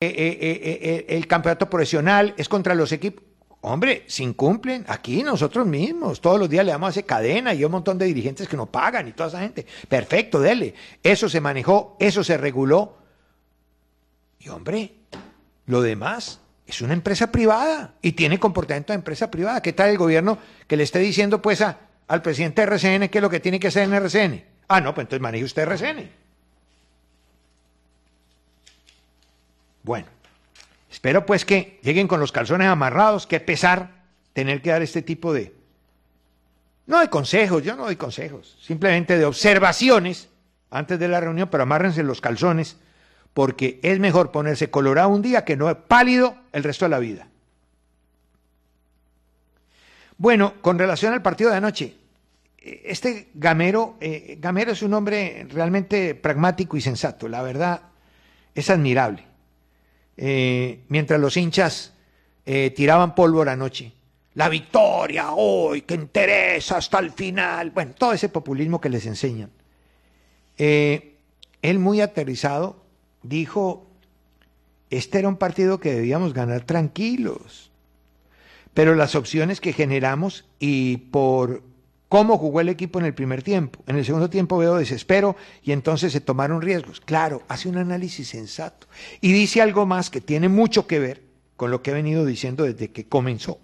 el campeonato profesional, es contra los equipos. Hombre, si incumplen, aquí nosotros mismos, todos los días le damos a ese cadena y un montón de dirigentes que no pagan y toda esa gente. Perfecto, dele. Eso se manejó, eso se reguló. Y hombre, lo demás es una empresa privada y tiene comportamiento de empresa privada. ¿Qué tal el gobierno que le esté diciendo pues a, al presidente de RCN qué es lo que tiene que hacer en RCN? Ah, no, pues entonces maneje usted RCN. Bueno. Espero pues que lleguen con los calzones amarrados, qué pesar tener que dar este tipo de... No de consejos, yo no doy consejos, simplemente de observaciones antes de la reunión, pero amárrense los calzones, porque es mejor ponerse colorado un día que no pálido el resto de la vida. Bueno, con relación al partido de anoche, este Gamero, eh, Gamero es un hombre realmente pragmático y sensato, la verdad es admirable. Eh, mientras los hinchas eh, tiraban pólvora anoche. La victoria hoy, que interesa hasta el final. Bueno, todo ese populismo que les enseñan. Eh, él muy aterrizado dijo, este era un partido que debíamos ganar tranquilos. Pero las opciones que generamos y por cómo jugó el equipo en el primer tiempo. En el segundo tiempo veo desespero y entonces se tomaron riesgos. Claro, hace un análisis sensato y dice algo más que tiene mucho que ver con lo que he venido diciendo desde que comenzó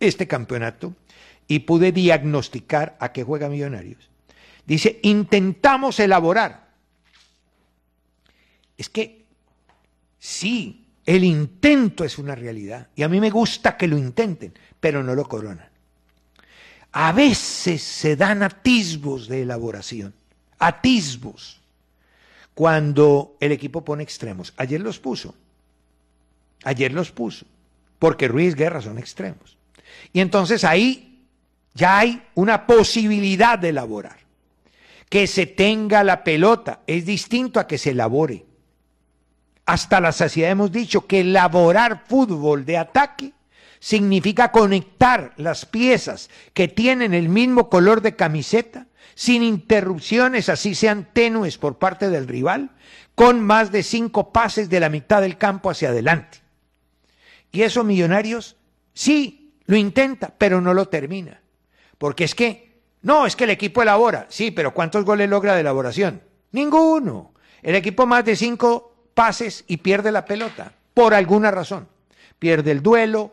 este campeonato y pude diagnosticar a qué juega Millonarios. Dice, intentamos elaborar. Es que sí, el intento es una realidad y a mí me gusta que lo intenten, pero no lo coronan a veces se dan atisbos de elaboración, atisbos, cuando el equipo pone extremos. Ayer los puso, ayer los puso, porque Ruiz Guerra son extremos. Y entonces ahí ya hay una posibilidad de elaborar. Que se tenga la pelota es distinto a que se elabore. Hasta la saciedad hemos dicho que elaborar fútbol de ataque significa conectar las piezas que tienen el mismo color de camiseta, sin interrupciones, así sean tenues por parte del rival, con más de cinco pases de la mitad del campo hacia adelante. Y eso Millonarios sí lo intenta, pero no lo termina. Porque es que, no, es que el equipo elabora, sí, pero ¿cuántos goles logra de elaboración? Ninguno. El equipo más de cinco pases y pierde la pelota, por alguna razón. Pierde el duelo,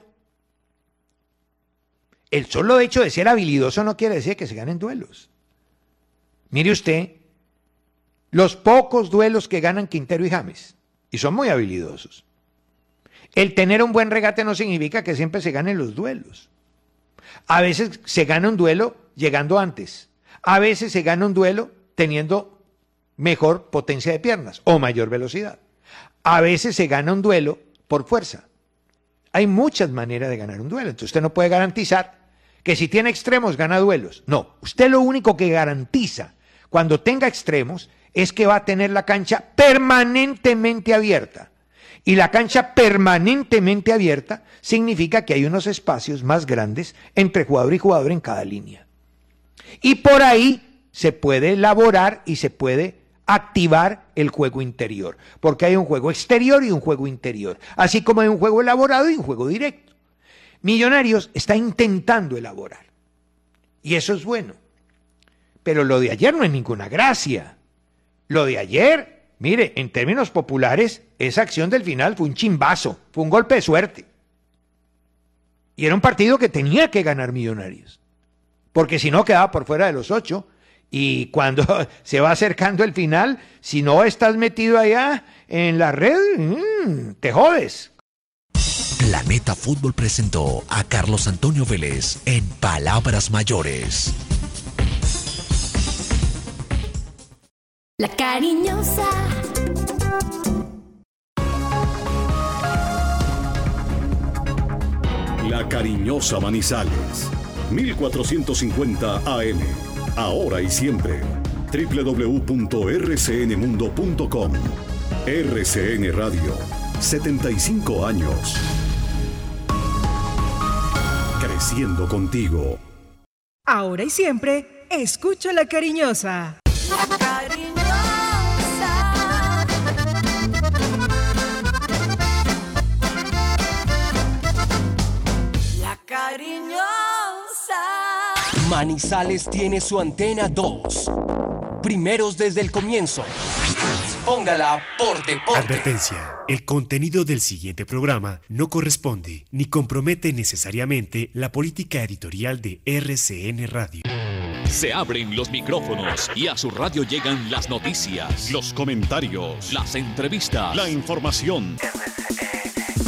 el solo hecho de ser habilidoso no quiere decir que se ganen duelos. Mire usted, los pocos duelos que ganan Quintero y James, y son muy habilidosos. El tener un buen regate no significa que siempre se ganen los duelos. A veces se gana un duelo llegando antes. A veces se gana un duelo teniendo mejor potencia de piernas o mayor velocidad. A veces se gana un duelo por fuerza. Hay muchas maneras de ganar un duelo. Entonces usted no puede garantizar que si tiene extremos gana duelos. No, usted lo único que garantiza cuando tenga extremos es que va a tener la cancha permanentemente abierta. Y la cancha permanentemente abierta significa que hay unos espacios más grandes entre jugador y jugador en cada línea. Y por ahí se puede elaborar y se puede activar el juego interior, porque hay un juego exterior y un juego interior, así como hay un juego elaborado y un juego directo. Millonarios está intentando elaborar. Y eso es bueno. Pero lo de ayer no es ninguna gracia. Lo de ayer, mire, en términos populares, esa acción del final fue un chimbazo, fue un golpe de suerte. Y era un partido que tenía que ganar Millonarios. Porque si no, quedaba por fuera de los ocho. Y cuando se va acercando el final, si no estás metido allá en la red, mm, te jodes. Planeta Fútbol presentó a Carlos Antonio Vélez en Palabras Mayores. La cariñosa. La cariñosa Manizales. 1450 AM. Ahora y siempre. www.rcnmundo.com. RCN Radio. 75 años contigo. Ahora y siempre, escucha la cariñosa. Cariñosa. La cariñosa. Manizales tiene su antena 2. Primeros desde el comienzo. Póngala por deporte. Advertencia. El contenido del siguiente programa no corresponde ni compromete necesariamente la política editorial de RCN Radio. Se abren los micrófonos y a su radio llegan las noticias, Los comentarios, las entrevistas, la información.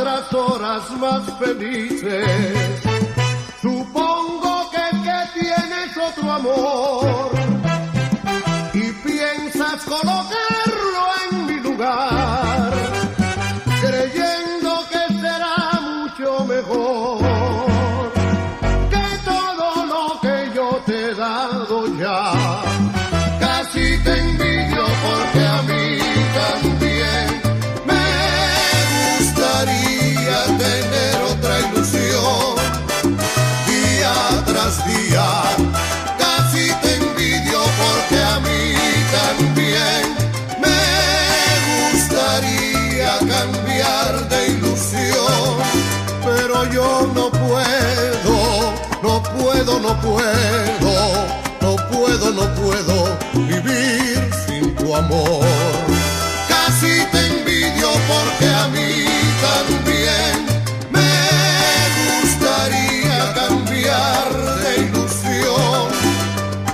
Otras horas más felices. Otro amor. Y piensas colocarlo amor. Casi te envidio porque a mí también me gustaría cambiar de ilusión,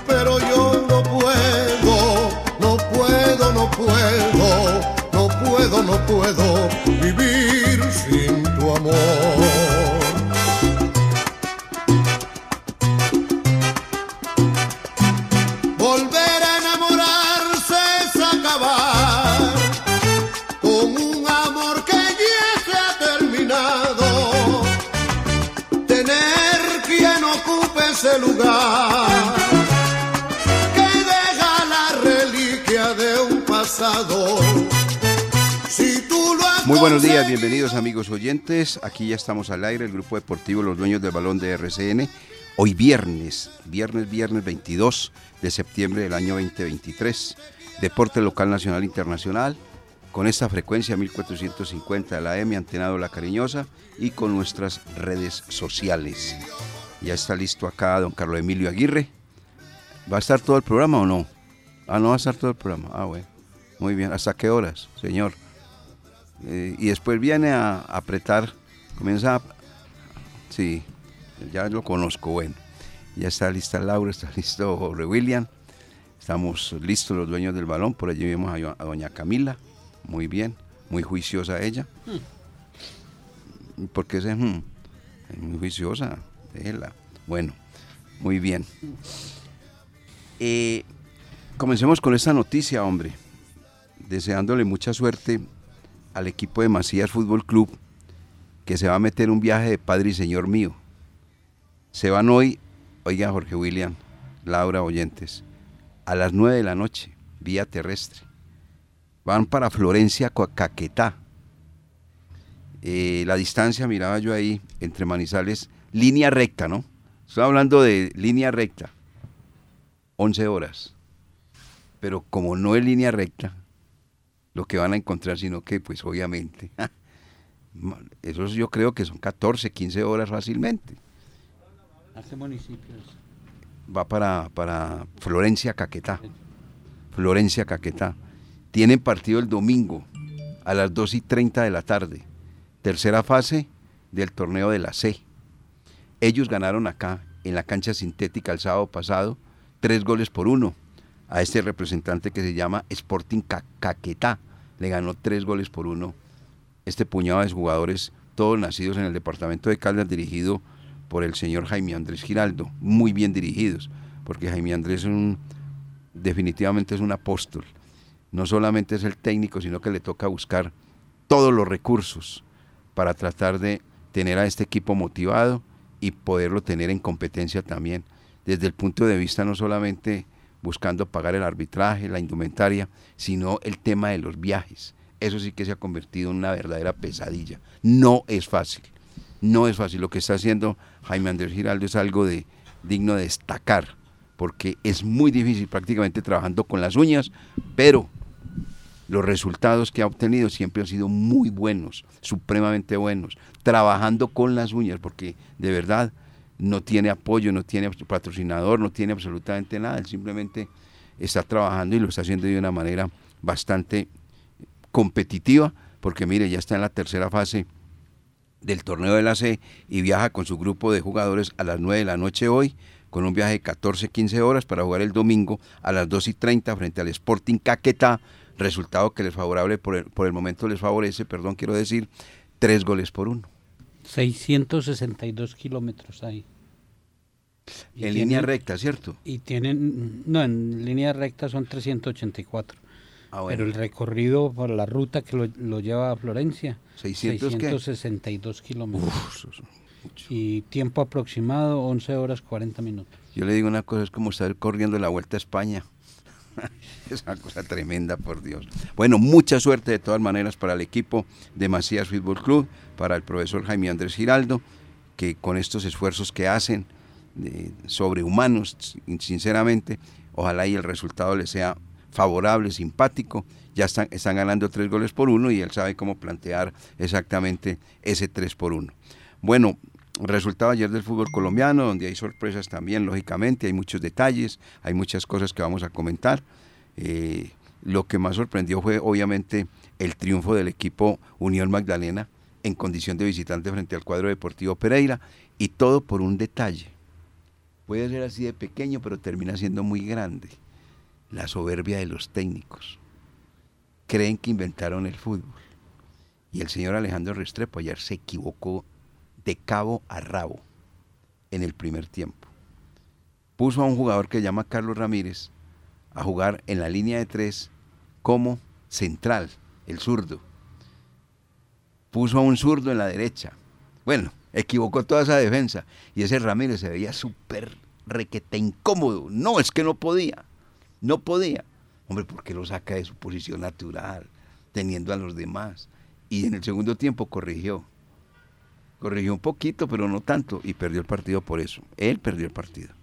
pero yo no puedo, no puedo, no puedo, no puedo, no puedo vivir buenos días, bienvenidos amigos oyentes. Aquí ya estamos al aire, el grupo deportivo Los Dueños del Balón de RCN. Hoy viernes, viernes, viernes 22 de septiembre del año 2023. Deporte local, nacional, internacional. Con esta frecuencia 1450 de la M, antenado La Cariñosa y con nuestras redes sociales. Ya está listo acá don Carlos Emilio Aguirre. ¿Va a estar todo el programa o no? Ah, no va a estar todo el programa. Ah, bueno. Muy bien. ¿Hasta qué horas, señor? Eh, y después viene a, a apretar, comienza a... Sí, ya lo conozco, bueno. Ya está lista Laura, está listo Jorge William. Estamos listos los dueños del balón. Por allí vemos a, a doña Camila. Muy bien, muy juiciosa ella. ¿Por qué ese hmm? Es muy juiciosa, déjela. Bueno, muy bien. Eh, comencemos con esta noticia, hombre. Deseándole mucha suerte al equipo de Macías Fútbol Club, que se va a meter un viaje de padre y señor mío. Se van hoy, oiga Jorge William, Laura Oyentes, a las 9 de la noche, vía terrestre. Van para Florencia, Caquetá. Eh, la distancia, miraba yo ahí, entre Manizales, línea recta, ¿no? Estoy hablando de línea recta, 11 horas. Pero como no es línea recta, lo que van a encontrar, sino que, pues obviamente, esos yo creo que son 14, 15 horas fácilmente. ¿Hace municipios? Va para, para Florencia, Caquetá. Florencia, Caquetá. Tienen partido el domingo a las 2 y 30 de la tarde. Tercera fase del torneo de la C. Ellos ganaron acá, en la cancha sintética, el sábado pasado, tres goles por uno a este representante que se llama Sporting Ca- Caquetá. Le ganó tres goles por uno. Este puñado de jugadores, todos nacidos en el departamento de Caldas, dirigido por el señor Jaime Andrés Giraldo, muy bien dirigidos, porque Jaime Andrés es un, definitivamente es un apóstol. No solamente es el técnico, sino que le toca buscar todos los recursos para tratar de tener a este equipo motivado y poderlo tener en competencia también, desde el punto de vista no solamente buscando pagar el arbitraje, la indumentaria, sino el tema de los viajes. Eso sí que se ha convertido en una verdadera pesadilla. No es fácil, no es fácil. Lo que está haciendo Jaime Andrés Giraldo es algo de, digno de destacar, porque es muy difícil prácticamente trabajando con las uñas, pero los resultados que ha obtenido siempre han sido muy buenos, supremamente buenos, trabajando con las uñas, porque de verdad no tiene apoyo, no tiene patrocinador, no tiene absolutamente nada, él simplemente está trabajando y lo está haciendo de una manera bastante competitiva, porque mire, ya está en la tercera fase del torneo de la C y viaja con su grupo de jugadores a las 9 de la noche hoy, con un viaje de 14-15 horas para jugar el domingo a las 2 y 30 frente al Sporting Caquetá, resultado que les favorable por el, por el momento les favorece, perdón, quiero decir, tres goles por uno. 662 kilómetros ahí. Y En tienen- línea recta, ¿cierto? Y tienen, no, en línea recta son 384. Ah, bueno. Pero el recorrido por la ruta que lo, lo lleva a Florencia, 600 qué? 662 kilómetros. Y tiempo aproximado, 11 horas 40 minutos. Yo le digo una cosa, es como estar corriendo la Vuelta a España. es una cosa tremenda, por Dios. Bueno, mucha suerte de todas maneras para el equipo de Macías Fútbol Club, para el profesor Jaime Andrés Giraldo, que con estos esfuerzos que hacen, de- sobrehumanos, sin- sinceramente, ojalá y el resultado le sea favorable, simpático. Ya están, están ganando tres goles por uno y él sabe cómo plantear exactamente ese tres por uno. Bueno, resultado ayer del fútbol colombiano, donde hay sorpresas también, lógicamente, hay muchos detalles, hay muchas cosas que vamos a comentar. Eh, lo que más sorprendió fue obviamente el triunfo del equipo Unión Magdalena en condición de visitante frente al cuadro deportivo Pereira y todo por un detalle. Puede ser así de pequeño, pero termina siendo muy grande. La soberbia de los técnicos. Creen que inventaron el fútbol. Y el señor Alejandro Restrepo ayer se equivocó de cabo a rabo en el primer tiempo. Puso a un jugador que se llama Carlos Ramírez a jugar en la línea de tres como central, el zurdo. Puso a un zurdo en la derecha. Bueno, equivocó toda esa defensa. Y ese Ramírez se veía súper requete incómodo. No, es que no podía. No podía. Hombre, ¿por qué lo saca de su posición natural, teniendo a los demás? Y en el segundo tiempo corrigió. Corrigió un poquito, pero no tanto. Y perdió el partido por eso. Él perdió el partido.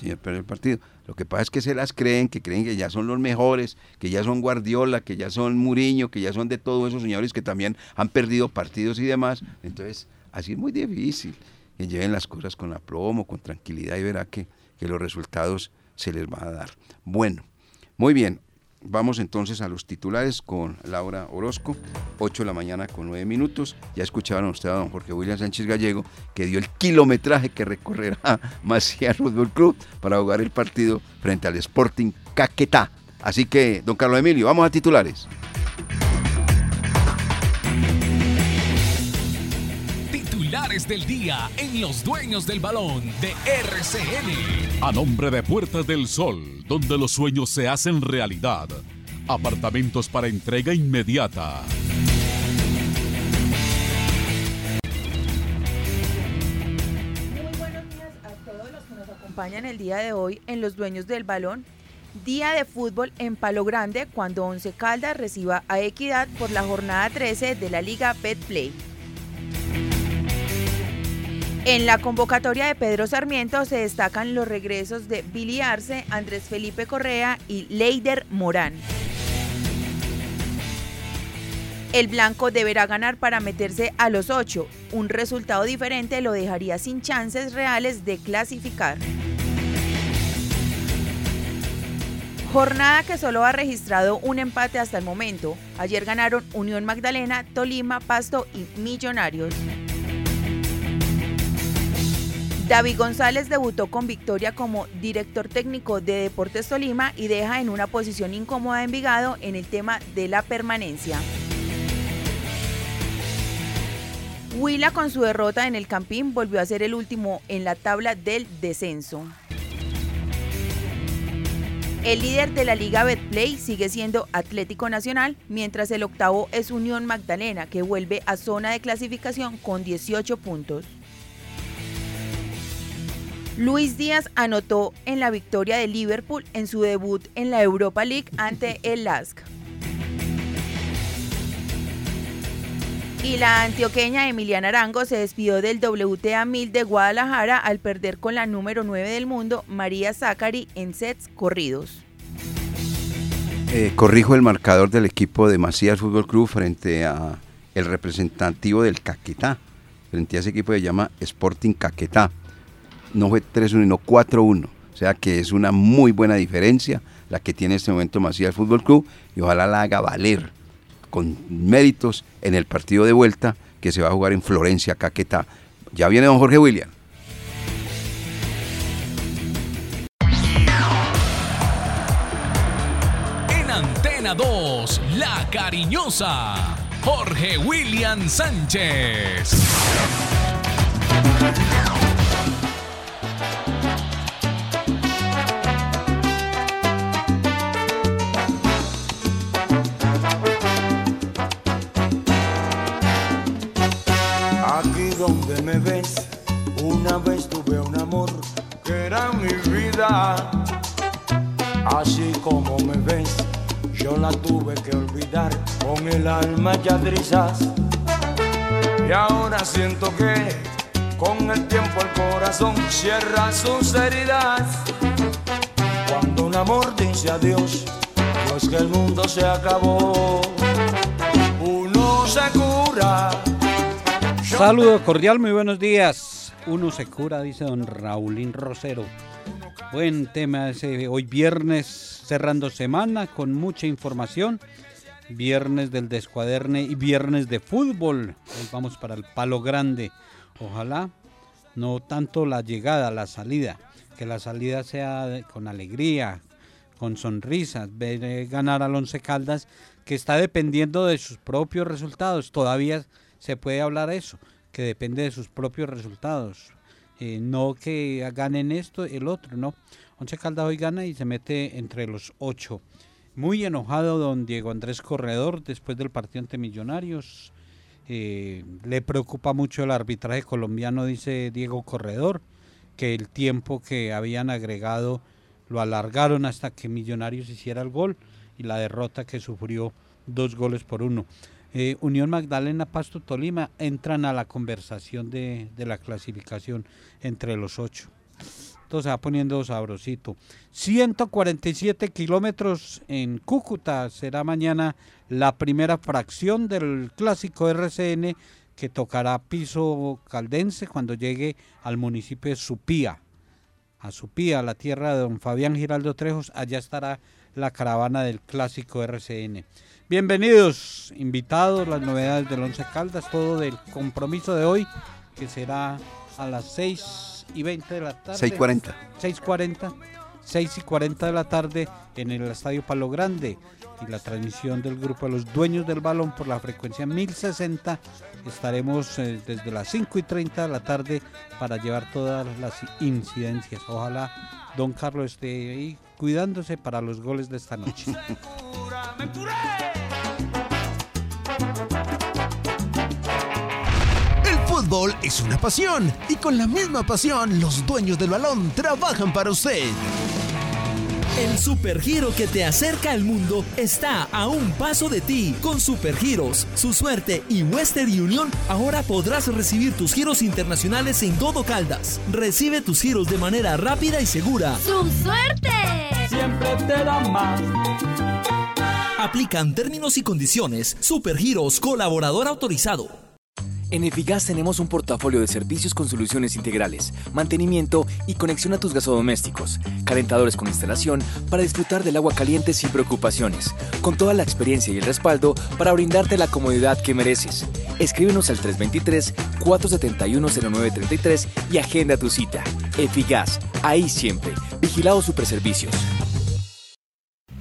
Sí, él perdió el partido. Lo que pasa es que se las creen, que creen que ya son los mejores, que ya son Guardiola, que ya son Muriño, que ya son de todos esos señores que también han perdido partidos y demás. Entonces, así es muy difícil. Que lleven las cosas con aplomo, con tranquilidad y verá que, que los resultados se les va a dar. Bueno, muy bien. Vamos entonces a los titulares con Laura Orozco, 8 de la mañana con 9 minutos. Ya escucharon ustedes a don Jorge William Sánchez Gallego, que dio el kilometraje que recorrerá Macías Fútbol Club para jugar el partido frente al Sporting Caquetá. Así que, don Carlos Emilio, vamos a titulares. Titulares del día en Los Dueños del Balón de RCN. A nombre de Puertas del Sol, donde los sueños se hacen realidad. Apartamentos para entrega inmediata. Muy buenos días a todos los que nos acompañan el día de hoy en Los Dueños del Balón. Día de fútbol en Palo Grande cuando Once Caldas reciba a Equidad por la jornada 13 de la Liga Betplay. En la convocatoria de Pedro Sarmiento se destacan los regresos de Billy Arce, Andrés Felipe Correa y Leider Morán. El blanco deberá ganar para meterse a los ocho. Un resultado diferente lo dejaría sin chances reales de clasificar. Jornada que solo ha registrado un empate hasta el momento. Ayer ganaron Unión Magdalena, Tolima, Pasto y Millonarios. David González debutó con victoria como director técnico de Deportes Tolima y deja en una posición incómoda a Envigado en el tema de la permanencia. Huila con su derrota en el Campín volvió a ser el último en la tabla del descenso. El líder de la Liga Betplay sigue siendo Atlético Nacional, mientras el octavo es Unión Magdalena, que vuelve a zona de clasificación con 18 puntos. Luis Díaz anotó en la victoria de Liverpool en su debut en la Europa League ante el LASK. Y la antioqueña Emiliana Arango se despidió del WTA 1000 de Guadalajara al perder con la número 9 del mundo, María Zachary, en sets corridos. Eh, corrijo el marcador del equipo de Macías Fútbol Club frente a el representativo del Caquetá. Frente a ese equipo que se llama Sporting Caquetá. No fue 3-1, sino 4-1. O sea que es una muy buena diferencia la que tiene en este momento Macías Fútbol Club y ojalá la haga valer con méritos en el partido de vuelta que se va a jugar en Florencia, Caquetá. Ya viene don Jorge William. En Antena 2, La Cariñosa, Jorge William Sánchez. Me ves, una vez tuve un amor que era mi vida. Así como me ves, yo la tuve que olvidar con el alma ya trizas. Y ahora siento que con el tiempo el corazón cierra sus heridas. Cuando un amor dice adiós, no es que el mundo se acabó. Uno se cura. Saludo cordial, muy buenos días. Uno se cura, dice don Raulín Rosero. Buen tema ese hoy viernes, cerrando semana con mucha información. Viernes del descuaderne y viernes de fútbol. Hoy vamos para el palo grande. Ojalá no tanto la llegada, la salida. Que la salida sea con alegría, con sonrisas. Ver eh, ganar al Once Caldas, que está dependiendo de sus propios resultados. Todavía se puede hablar eso, que depende de sus propios resultados. Eh, no que ganen esto, el otro, no. Once Caldas hoy gana y se mete entre los ocho. Muy enojado don Diego Andrés Corredor después del partido ante Millonarios. Eh, le preocupa mucho el arbitraje colombiano, dice Diego Corredor, que el tiempo que habían agregado lo alargaron hasta que Millonarios hiciera el gol y la derrota que sufrió dos goles por uno. Eh, Unión Magdalena, Pasto, Tolima entran a la conversación de, de la clasificación entre los ocho. Esto se va poniendo sabrosito. 147 kilómetros en Cúcuta será mañana la primera fracción del clásico RCN que tocará piso caldense cuando llegue al municipio de Supía. A Supía, la tierra de don Fabián Giraldo Trejos, allá estará la caravana del clásico RCN. Bienvenidos, invitados, las novedades del Once Caldas, todo del compromiso de hoy, que será a las 6 y 20 de la tarde. 6:40. 6.40, 6 y 40 de la tarde en el Estadio Palo Grande y la transmisión del grupo de los dueños del balón por la frecuencia 1060. Estaremos eh, desde las 5 y 30 de la tarde para llevar todas las incidencias. Ojalá don Carlos esté ahí cuidándose para los goles de esta noche. El fútbol es una pasión y con la misma pasión los dueños del balón trabajan para usted. El supergiro que te acerca al mundo está a un paso de ti. Con Supergiros, su suerte y Western Union, ahora podrás recibir tus giros internacionales en todo Caldas. Recibe tus giros de manera rápida y segura. ¡Su suerte! Siempre te da más. Aplican términos y condiciones. Supergiros, colaborador autorizado. En Efigas tenemos un portafolio de servicios con soluciones integrales, mantenimiento y conexión a tus gasodomésticos, calentadores con instalación para disfrutar del agua caliente sin preocupaciones, con toda la experiencia y el respaldo para brindarte la comodidad que mereces. Escríbenos al 323-471-0933 y agenda tu cita. Efigas, ahí siempre. Vigilado Superservicios.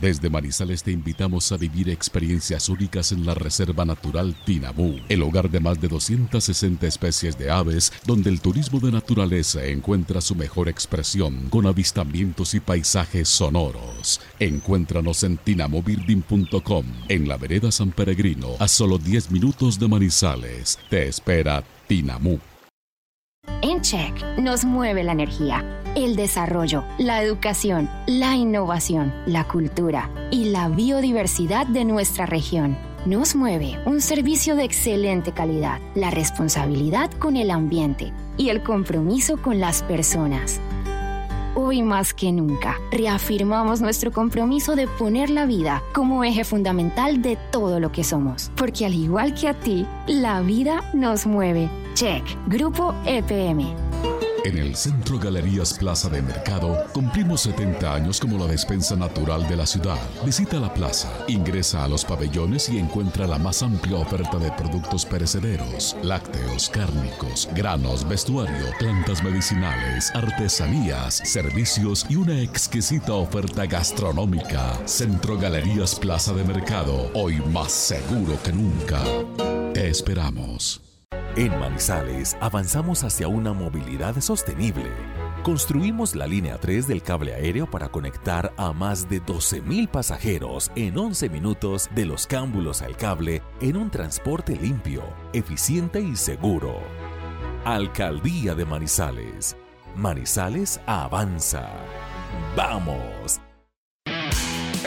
Desde Manizales te invitamos a vivir experiencias únicas en la Reserva Natural Tinabú, el hogar de más de 260 especies de aves, donde el turismo de naturaleza encuentra su mejor expresión con avistamientos y paisajes sonoros. Encuéntranos en tinamobirding.com, en la vereda San Peregrino, a solo 10 minutos de Manizales. Te espera Tinamú. En Check nos mueve la energía, el desarrollo, la educación, la innovación, la cultura y la biodiversidad de nuestra región. Nos mueve un servicio de excelente calidad, la responsabilidad con el ambiente y el compromiso con las personas. Hoy más que nunca, reafirmamos nuestro compromiso de poner la vida como eje fundamental de todo lo que somos, porque al igual que a ti, la vida nos mueve. Check, Grupo EPM. En el Centro Galerías Plaza de Mercado cumplimos 70 años como la despensa natural de la ciudad. Visita la plaza, ingresa a los pabellones y encuentra la más amplia oferta de productos perecederos, lácteos, cárnicos, granos, vestuario, plantas medicinales, artesanías, servicios y una exquisita oferta gastronómica. Centro Galerías Plaza de Mercado, hoy más seguro que nunca. Te esperamos. En Manizales avanzamos hacia una movilidad sostenible. Construimos la línea 3 del cable aéreo para conectar a más de 12.000 pasajeros en 11 minutos de los cámbulos al cable en un transporte limpio, eficiente y seguro. Alcaldía de Manizales. Manizales avanza. ¡Vamos!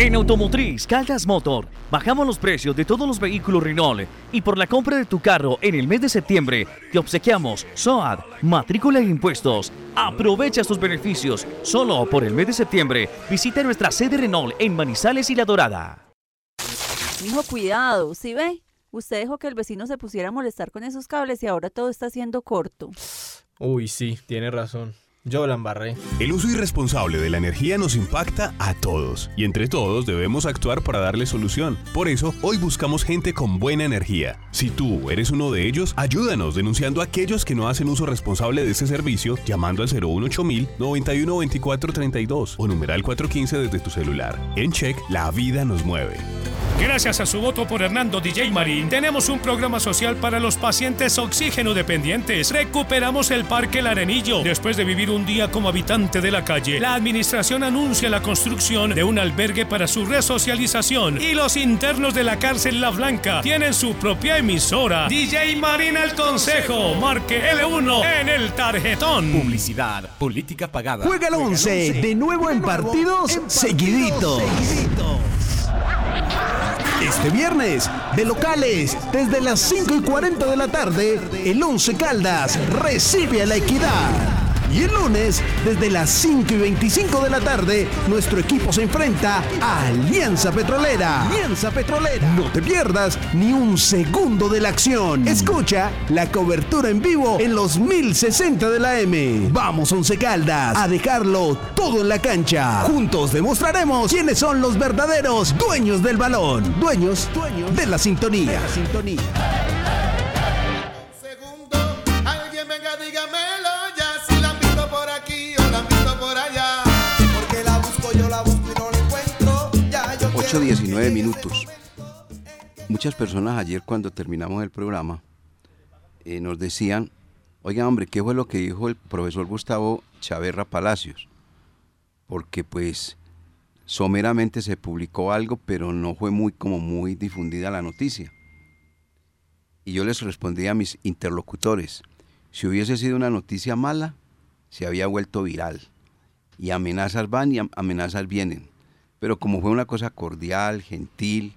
En Automotriz Caldas Motor bajamos los precios de todos los vehículos Renault y por la compra de tu carro en el mes de septiembre te obsequiamos SOAD, matrícula e impuestos. Aprovecha tus beneficios solo por el mes de septiembre. Visita nuestra sede Renault en Manizales y La Dorada. Mijo, cuidado, ¿sí ve? Usted dejó que el vecino se pusiera a molestar con esos cables y ahora todo está siendo corto. Uy, sí, tiene razón. Yo la. El uso irresponsable de la energía nos impacta a todos y entre todos debemos actuar para darle solución. Por eso, hoy buscamos gente con buena energía. Si tú eres uno de ellos, ayúdanos denunciando a aquellos que no hacen uso responsable de ese servicio llamando al 018000 912432 o numeral 415 desde tu celular. En Check, la vida nos mueve. Gracias a su voto por Hernando DJ Marín, tenemos un programa social para los pacientes oxígeno dependientes. Recuperamos el Parque El Arenillo. Después de vivir un día como habitante de la calle, la administración anuncia la construcción de un albergue para su resocialización. Y los internos de la cárcel La Blanca tienen su propia emisora. DJ Marín al Consejo. Marque L1 en el tarjetón. Publicidad, política pagada. Juega el 11, de nuevo en partidos, seguiditos. Este viernes, de locales, desde las 5 y 40 de la tarde, el 11 Caldas recibe a la equidad. Y el lunes, desde las 5 y 25 de la tarde, nuestro equipo se enfrenta a Alianza Petrolera. Alianza Petrolera. No te pierdas ni un segundo de la acción. Escucha la cobertura en vivo en los 1060 de la M. Vamos, Once Caldas, a dejarlo todo en la cancha. Juntos demostraremos quiénes son los verdaderos dueños del balón. Dueños, dueños de. De la sintonía. 8.19 minutos. Muchas personas ayer cuando terminamos el programa eh, nos decían, oiga hombre, ¿qué fue lo que dijo el profesor Gustavo Chaverra Palacios? Porque pues someramente se publicó algo, pero no fue muy como muy difundida la noticia. Y yo les respondí a mis interlocutores, si hubiese sido una noticia mala, se había vuelto viral. Y amenazas van y amenazas vienen. Pero como fue una cosa cordial, gentil,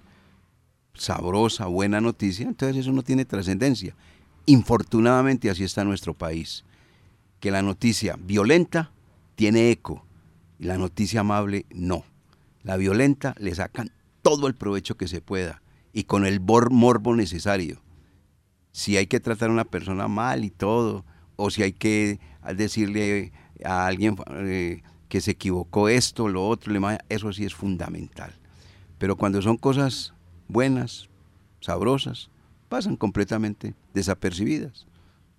sabrosa, buena noticia, entonces eso no tiene trascendencia. Infortunadamente así está nuestro país, que la noticia violenta tiene eco y la noticia amable no. La violenta le sacan todo el provecho que se pueda y con el morbo necesario. Si hay que tratar a una persona mal y todo, o si hay que decirle a alguien eh, que se equivocó esto, lo otro, eso sí es fundamental. Pero cuando son cosas buenas, sabrosas, pasan completamente desapercibidas.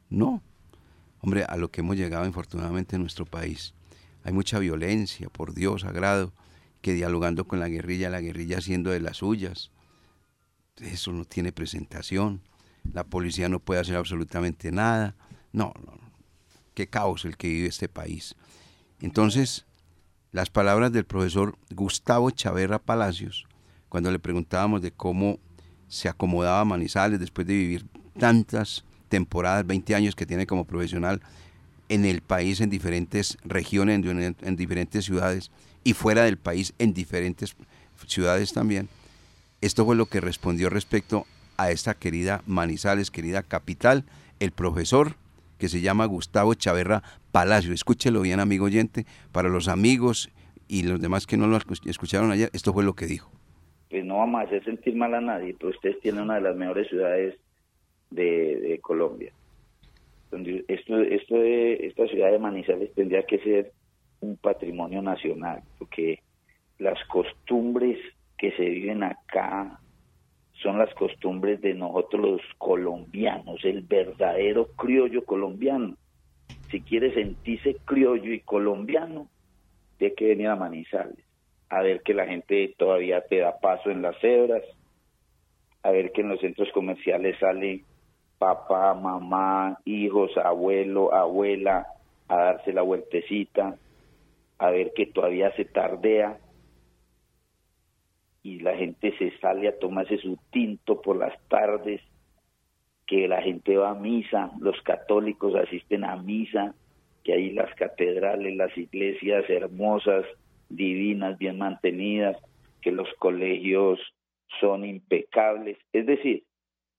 No. Hombre, a lo que hemos llegado infortunadamente en nuestro país. Hay mucha violencia, por Dios sagrado, que dialogando con la guerrilla, la guerrilla haciendo de las suyas. Eso no tiene presentación. La policía no puede hacer absolutamente nada. No, no. Qué caos el que vive este país. Entonces, las palabras del profesor Gustavo Chaverra Palacios, cuando le preguntábamos de cómo se acomodaba Manizales después de vivir tantas temporadas, 20 años que tiene como profesional en el país, en diferentes regiones, en, diferentes ciudades y fuera del país, en diferentes ciudades también. Esto fue lo que respondió respecto a esta querida Manizales, querida capital, el profesor que se llama Gustavo Chaverra Palacio. Escúchelo bien, amigo oyente, para los amigos y los demás que no lo escucharon ayer, esto fue lo que dijo pues no vamos a hacer sentir mal a nadie, pero ustedes tienen una de las mejores ciudades de, Colombia. esto, esto de, esta ciudad de Manizales tendría que ser un patrimonio nacional, porque las costumbres que se viven acá son las costumbres de nosotros los colombianos, el verdadero criollo colombiano. Si quiere sentirse criollo y colombiano, tiene que venir a Manizales a ver que la gente todavía te da paso en las cebras, a ver que en los centros comerciales sale papá, mamá, hijos, abuelo, abuela, a darse la vueltecita, a ver que todavía se tardea y la gente se sale a tomarse su tinto por las tardes, que la gente va a misa, los católicos asisten a misa, que hay las catedrales, las iglesias hermosas, divinas, bien mantenidas, que los colegios son impecables. Es decir,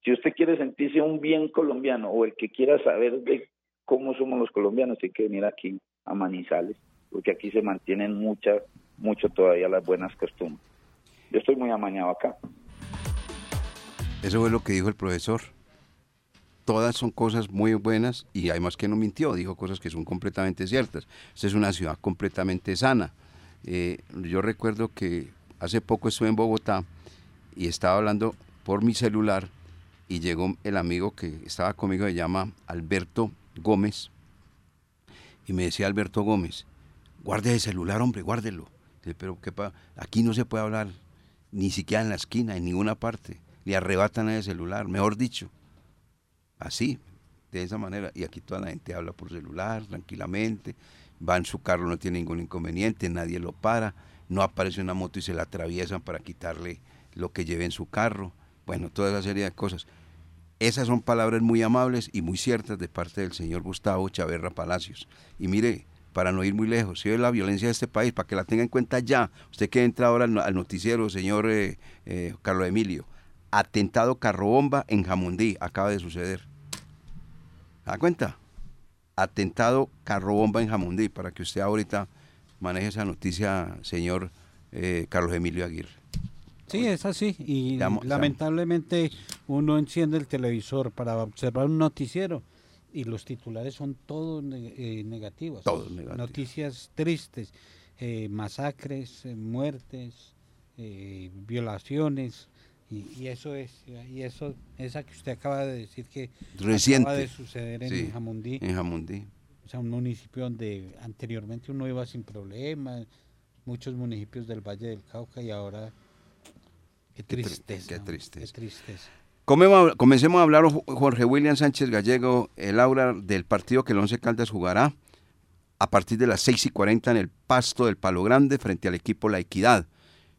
si usted quiere sentirse un bien colombiano o el que quiera saber de cómo somos los colombianos, tiene que venir aquí a Manizales, porque aquí se mantienen muchas, mucho todavía las buenas costumbres. Yo estoy muy amañado acá. Eso fue lo que dijo el profesor. Todas son cosas muy buenas y además que no mintió, dijo cosas que son completamente ciertas. Esta es una ciudad completamente sana eh, yo recuerdo que hace poco estuve en Bogotá y estaba hablando por mi celular y llegó el amigo que estaba conmigo, se llama Alberto Gómez, y me decía Alberto Gómez, guarde el celular, hombre, guárdelo. Pero ¿qué aquí no se puede hablar, ni siquiera en la esquina, en ninguna parte. Le arrebatan el celular, mejor dicho. Así, de esa manera. Y aquí toda la gente habla por celular, tranquilamente va en su carro, no tiene ningún inconveniente, nadie lo para, no aparece una moto y se la atraviesan para quitarle lo que lleve en su carro. Bueno, toda esa serie de cosas. Esas son palabras muy amables y muy ciertas de parte del señor Gustavo Chaverra Palacios. Y mire, para no ir muy lejos, si ve la violencia de este país, para que la tenga en cuenta ya, usted que entra ahora al noticiero, señor eh, eh, Carlos Emilio, atentado carrobomba en Jamundí, acaba de suceder. ¿Se da cuenta? atentado carro bomba en Jamundí, para que usted ahorita maneje esa noticia, señor eh, Carlos Emilio Aguirre. Sí, es así. Y lamentablemente uno enciende el televisor para observar un noticiero y los titulares son todos eh, negativos. Todos negativos. Noticias tristes, eh, masacres, muertes, violaciones. Y, eso es, y eso, esa que usted acaba de decir que Reciente. acaba de suceder en Jamundí. En Jamundí. O sea, un municipio donde anteriormente uno iba sin problemas, muchos municipios del Valle del Cauca y ahora qué tristeza. Qué, tristeza. Qué tristeza. Comencemos a hablar Jorge William Sánchez Gallego, el aura del partido que el Once Caldas jugará a partir de las 6 y 40 en el pasto del Palo Grande frente al equipo La Equidad.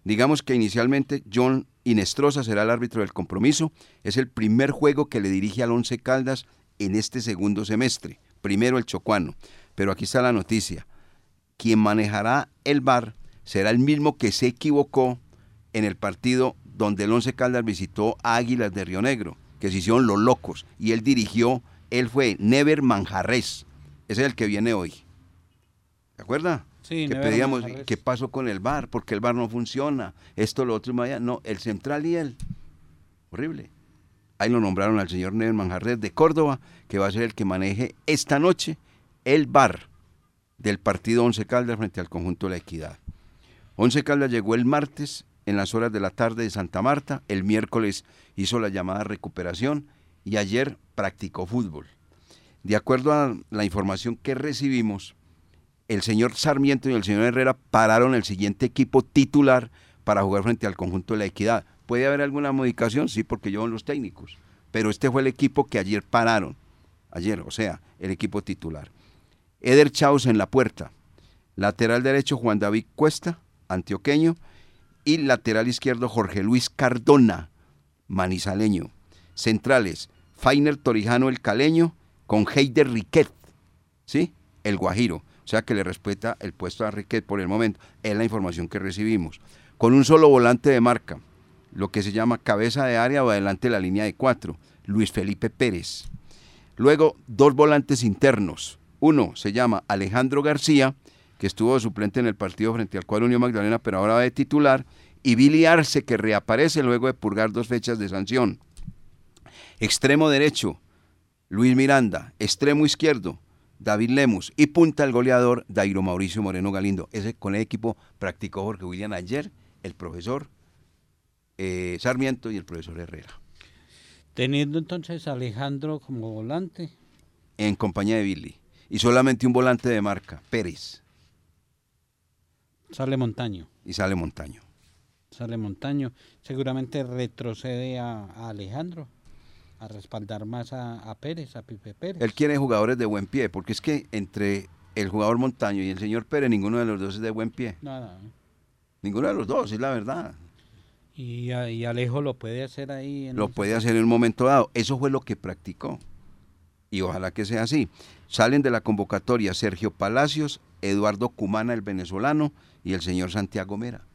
Digamos que inicialmente John Inestrosa será el árbitro del compromiso. Es el primer juego que le dirige al Once Caldas en este segundo semestre. Primero el Chocuano. Pero aquí está la noticia. Quien manejará el VAR será el mismo que se equivocó en el partido donde el Once Caldas visitó a Águilas de Río Negro, que se hicieron los locos. Y él dirigió, él fue Never Manjarres. Ese es el que viene hoy. ¿De acuerdo? Sí, que Never pedíamos, Manjarres. ¿qué pasó con el bar? Porque el bar no funciona. Esto, lo otro, y vaya. No, el central y él. Horrible. Ahí lo nombraron al señor Never Manjarres de Córdoba, que va a ser el que maneje esta noche el bar del partido Once Caldas frente al conjunto de la Equidad. Once Caldas llegó el martes en las horas de la tarde de Santa Marta, el miércoles hizo la llamada recuperación y ayer practicó fútbol. De acuerdo a la información que recibimos, el señor Sarmiento y el señor Herrera pararon el siguiente equipo titular para jugar frente al conjunto de la Equidad. ¿Puede haber alguna modificación? Sí, porque llevan los técnicos. Pero este fue el equipo que ayer pararon. Ayer, o sea, el equipo titular. Eder Chaus en la puerta. Lateral derecho Juan David Cuesta, antioqueño. Y lateral izquierdo Jorge Luis Cardona, manizaleño. Centrales, Fainer Torijano el caleño con Heider Riquet, ¿sí? El guajiro. O sea que le respeta el puesto a Riquet por el momento. Es la información que recibimos. Con un solo volante de marca, lo que se llama cabeza de área o adelante de la línea de cuatro, Luis Felipe Pérez. Luego, dos volantes internos. Uno se llama Alejandro García, que estuvo suplente en el partido frente al cuadro Unión Magdalena, pero ahora va de titular. Y Billy Arce, que reaparece luego de purgar dos fechas de sanción. Extremo derecho, Luis Miranda. Extremo izquierdo, David Lemus. Y punta el goleador, Dairo Mauricio Moreno Galindo. Ese con el equipo practicó Jorge William ayer, el profesor eh, Sarmiento y el profesor Herrera. Teniendo entonces a Alejandro como volante. En compañía de Billy. Y solamente un volante de marca, Pérez. Sale Montaño. Y sale Montaño. Sale Montaño. Seguramente retrocede a, a Alejandro. A respaldar más a, a Pérez, a Pipe Pérez. Él quiere jugadores de buen pie, porque es que entre el jugador Montaño y el señor Pérez, ninguno de los dos es de buen pie. Nada. Ninguno de los dos, es la verdad. Y, y Alejo lo puede hacer ahí. En Lo el- puede hacer en un momento dado. Eso fue lo que practicó. Y ojalá que sea así. Salen de la convocatoria Sergio Palacios, Eduardo Cumana, el venezolano, y el señor Santiago Mera.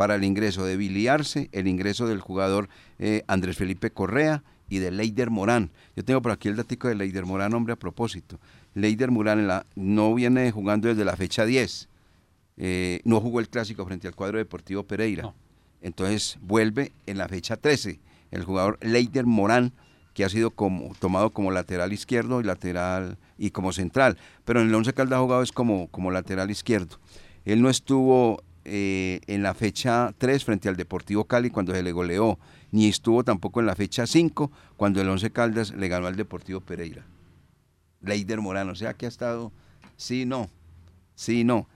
Para el ingreso de Billy Arce, el ingreso del jugador eh, Andrés Felipe Correa y de Leider Morán. Yo tengo por aquí el datico de Leider Morán, hombre, a propósito. Leider Morán en la- no viene jugando desde la fecha 10. Eh, no jugó el clásico frente al cuadro deportivo Pereira. Entonces vuelve en la fecha 13 el jugador Leider Morán, que ha sido como, tomado como lateral izquierdo y lateral y como central, pero en el 11 Caldas ha jugado es como, como lateral izquierdo. Él no estuvo eh, en la fecha 3 frente al Deportivo Cali cuando se le goleó, ni estuvo tampoco en la fecha 5 cuando el 11 Caldas le ganó al Deportivo Pereira. Leider Morán, o sea que ha estado, sí, no, sí, no.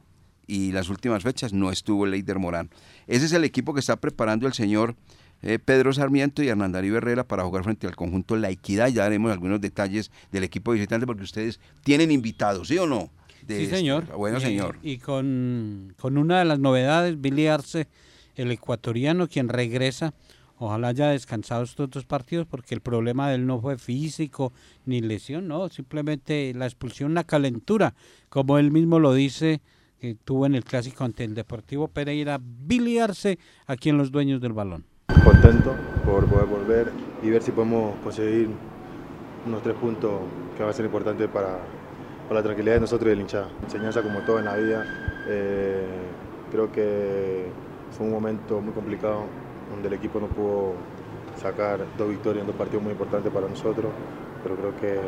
Y las últimas fechas no estuvo Leider Morán. Ese es el equipo que está preparando el señor eh, Pedro Sarmiento y Hernán Herrera para jugar frente al conjunto La Equidad. Ya daremos algunos detalles del equipo visitante porque ustedes tienen invitados, ¿sí o no? De Sí, este- señor. Bueno, Y- señor. Y con, con una de las novedades, Billy Arce, el ecuatoriano, quien regresa. Ojalá haya descansado estos dos partidos porque el problema de él no fue físico ni lesión, no, simplemente la expulsión, la calentura, como él mismo lo dice, que tuvo en el clásico ante el Deportivo Pereira, Billy Arce, aquí en los dueños del balón. contento por poder volver y ver si podemos conseguir unos tres puntos que va a ser importante para, la tranquilidad de nosotros y de la hinchada. Enseñanza como todo en la vida. eh, creo que fue un momento muy complicado donde el equipo no pudo sacar dos victorias en dos partidos muy importantes para nosotros, pero creo que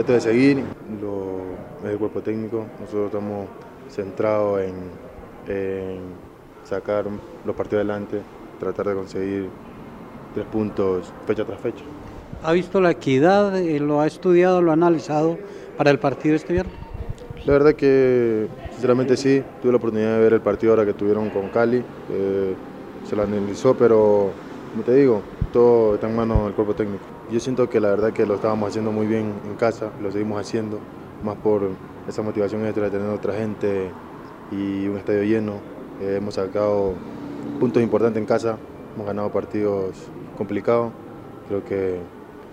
esto de seguir, lo, el cuerpo técnico, nosotros estamos centrados en, en sacar los partidos adelante, tratar de conseguir tres puntos fecha tras fecha. ¿Ha visto la equidad? Eh, ¿Lo ha estudiado, lo ha analizado para el partido este viernes? La verdad que sinceramente sí, tuve la oportunidad de ver el partido ahora que tuvieron con Cali, se lo analizó, pero como te digo, todo está en manos del cuerpo técnico. Yo siento que la verdad que lo estábamos haciendo muy bien en casa, lo seguimos haciendo, más por esa motivación extra de tener otra gente y un estadio lleno. Eh, hemos sacado puntos importantes en casa hemos ganado partidos complicados. Creo que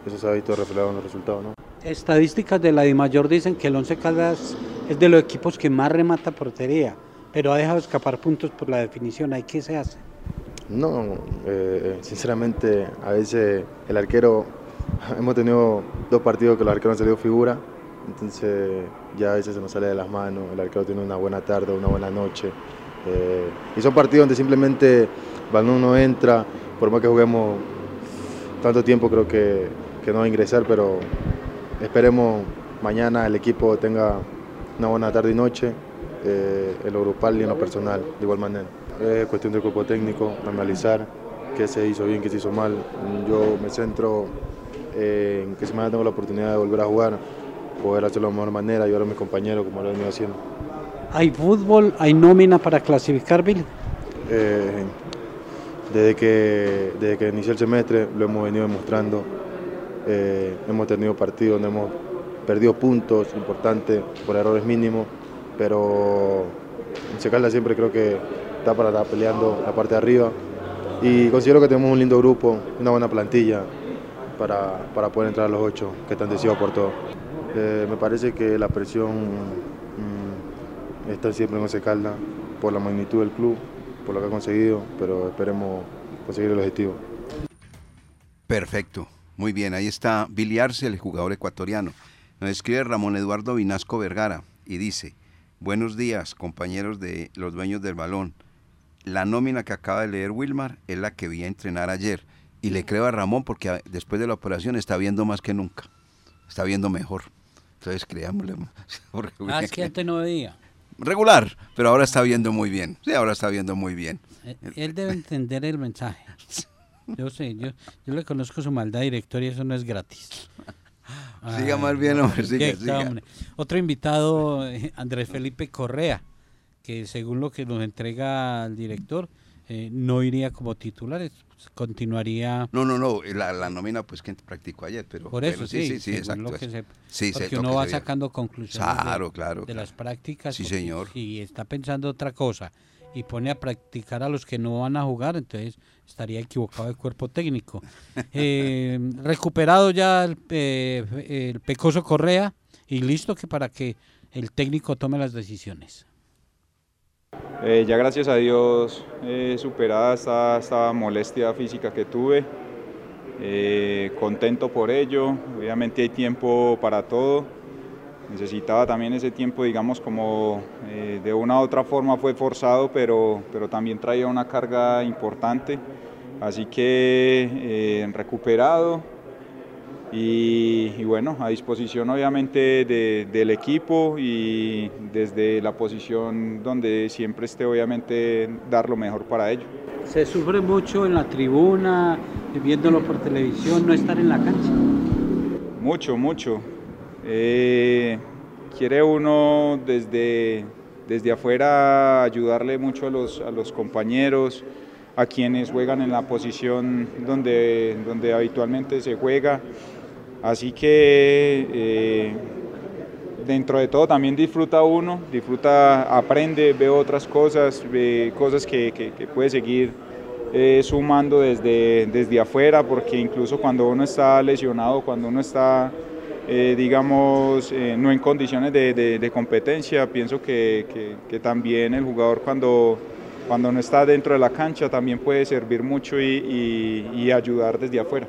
eso se ha visto reflejado en los resultados. ¿no? Estadísticas de la DIMAYOR dicen que el Once Caldas es de los equipos que más remata portería, pero ha dejado escapar puntos por la definición. ¿Ahí qué se hace? No, eh, sinceramente a veces el arquero, hemos tenido dos partidos que el arquero han salido figura, entonces ya a veces se nos sale de las manos, el arquero tiene una buena tarde, una buena noche. eh, y son partidos donde simplemente balón no entra, por más que juguemos tanto tiempo creo que, que no va a ingresar, pero esperemos mañana el equipo tenga una buena tarde y noche, eh, en lo grupal y en lo personal, de igual manera. Es cuestión del cuerpo técnico, analizar qué se hizo bien, qué se hizo mal. Yo me centro en que si mañana tengo la oportunidad de volver a jugar, poder hacerlo de la mejor manera, ayudar a mis compañeros como lo he venido haciendo. ¿Hay fútbol? ¿Hay nómina para clasificar, Bill? Eh, desde, que, desde que inició el semestre lo hemos venido demostrando. Eh, hemos tenido partidos donde hemos perdido puntos importantes por errores mínimos, pero en Secalda siempre creo que está para estar peleando la parte de arriba y considero que tenemos un lindo grupo, una buena plantilla para, para poder entrar a los ocho que están deseados por todo. Eh, me parece que la presión mm, está siempre en Once Caldas por la magnitud del club, por lo que ha conseguido, pero esperemos conseguir el objetivo. Perfecto. Muy bien, ahí está Billy Arce, el jugador ecuatoriano. Nos escribe Ramón Eduardo Vinasco Vergara y dice, buenos días compañeros de los dueños del balón. La nómina que acaba de leer Wilmar es la que vi a entrenar ayer. Y le creo a Ramón porque a- después de la operación está viendo más que nunca. Está viendo mejor. Entonces creámosle. Ah, es que antes no veía. Regular, pero ahora está viendo muy bien. Sí, ahora está viendo muy bien. Eh, Él debe entender el mensaje. Yo sé, yo, yo le conozco su maldad directoria, eso no es gratis. Siga más bien, no, hombre, siga, siga. Otro invitado, eh, Andrés Felipe Correa, que según lo que nos entrega el director, eh, no iría como titular, es- continuaría... No, no, no, la, la nómina pues que practicó ayer, pero... Por eso, pero sí, sí, sí, exacto. lo que se- Sí, porque uno va sacando conclusiones de- Claro, de claro. las prácticas. Sí, señor. Si está pensando otra cosa y pone a practicar a los que no van a jugar, entonces estaría equivocado el cuerpo técnico. Eh, recuperado ya el, eh, el Pecoso Correa y listo que para que el técnico tome las decisiones. Eh, ya gracias a Dios eh, superada esta, esta molestia física que tuve, Eh, contento por ello, obviamente hay tiempo para todo, necesitaba también ese tiempo, digamos, como eh, de una u otra forma fue forzado, pero, pero también traía una carga importante, así que eh, recuperado y, y bueno, a disposición obviamente de- del equipo y desde la posición donde siempre esté obviamente dar lo mejor para ello. Se sufre mucho en la tribuna, viéndolo por televisión, no estar en la cancha. Mucho, mucho. Eh, quiere uno desde, desde afuera ayudarle mucho a los, a los compañeros, a quienes juegan en la posición donde, donde habitualmente se juega. Así que eh, dentro de todo también disfruta uno, disfruta, aprende, ve otras cosas, ve cosas que, que- puede seguir eh, sumando desde, desde afuera, porque incluso cuando uno está lesionado, cuando uno está, eh, digamos, eh, no en condiciones de, de- de competencia, pienso que, que- que también el jugador cuando, cuando no está dentro de la cancha también puede servir mucho y, y- y ayudar desde afuera.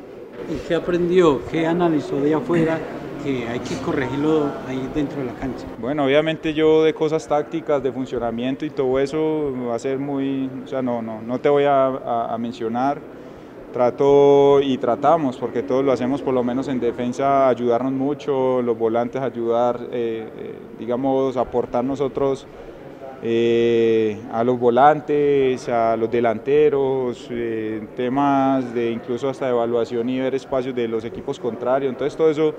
¿Y qué aprendió? ¿Qué analizó de afuera? Que hay que corregirlo ahí dentro de la cancha. Bueno, obviamente yo de cosas tácticas, de funcionamiento y todo eso va a ser muy, o sea, no, no, no te voy a, a- a mencionar. Trato y tratamos, porque todos lo hacemos por lo menos en defensa, ayudarnos mucho, los volantes ayudar, eh, eh, digamos, aportar nosotros eh, a los volantes, a los delanteros, temas de incluso hasta evaluación y ver espacios de los equipos contrarios. Entonces todo eso,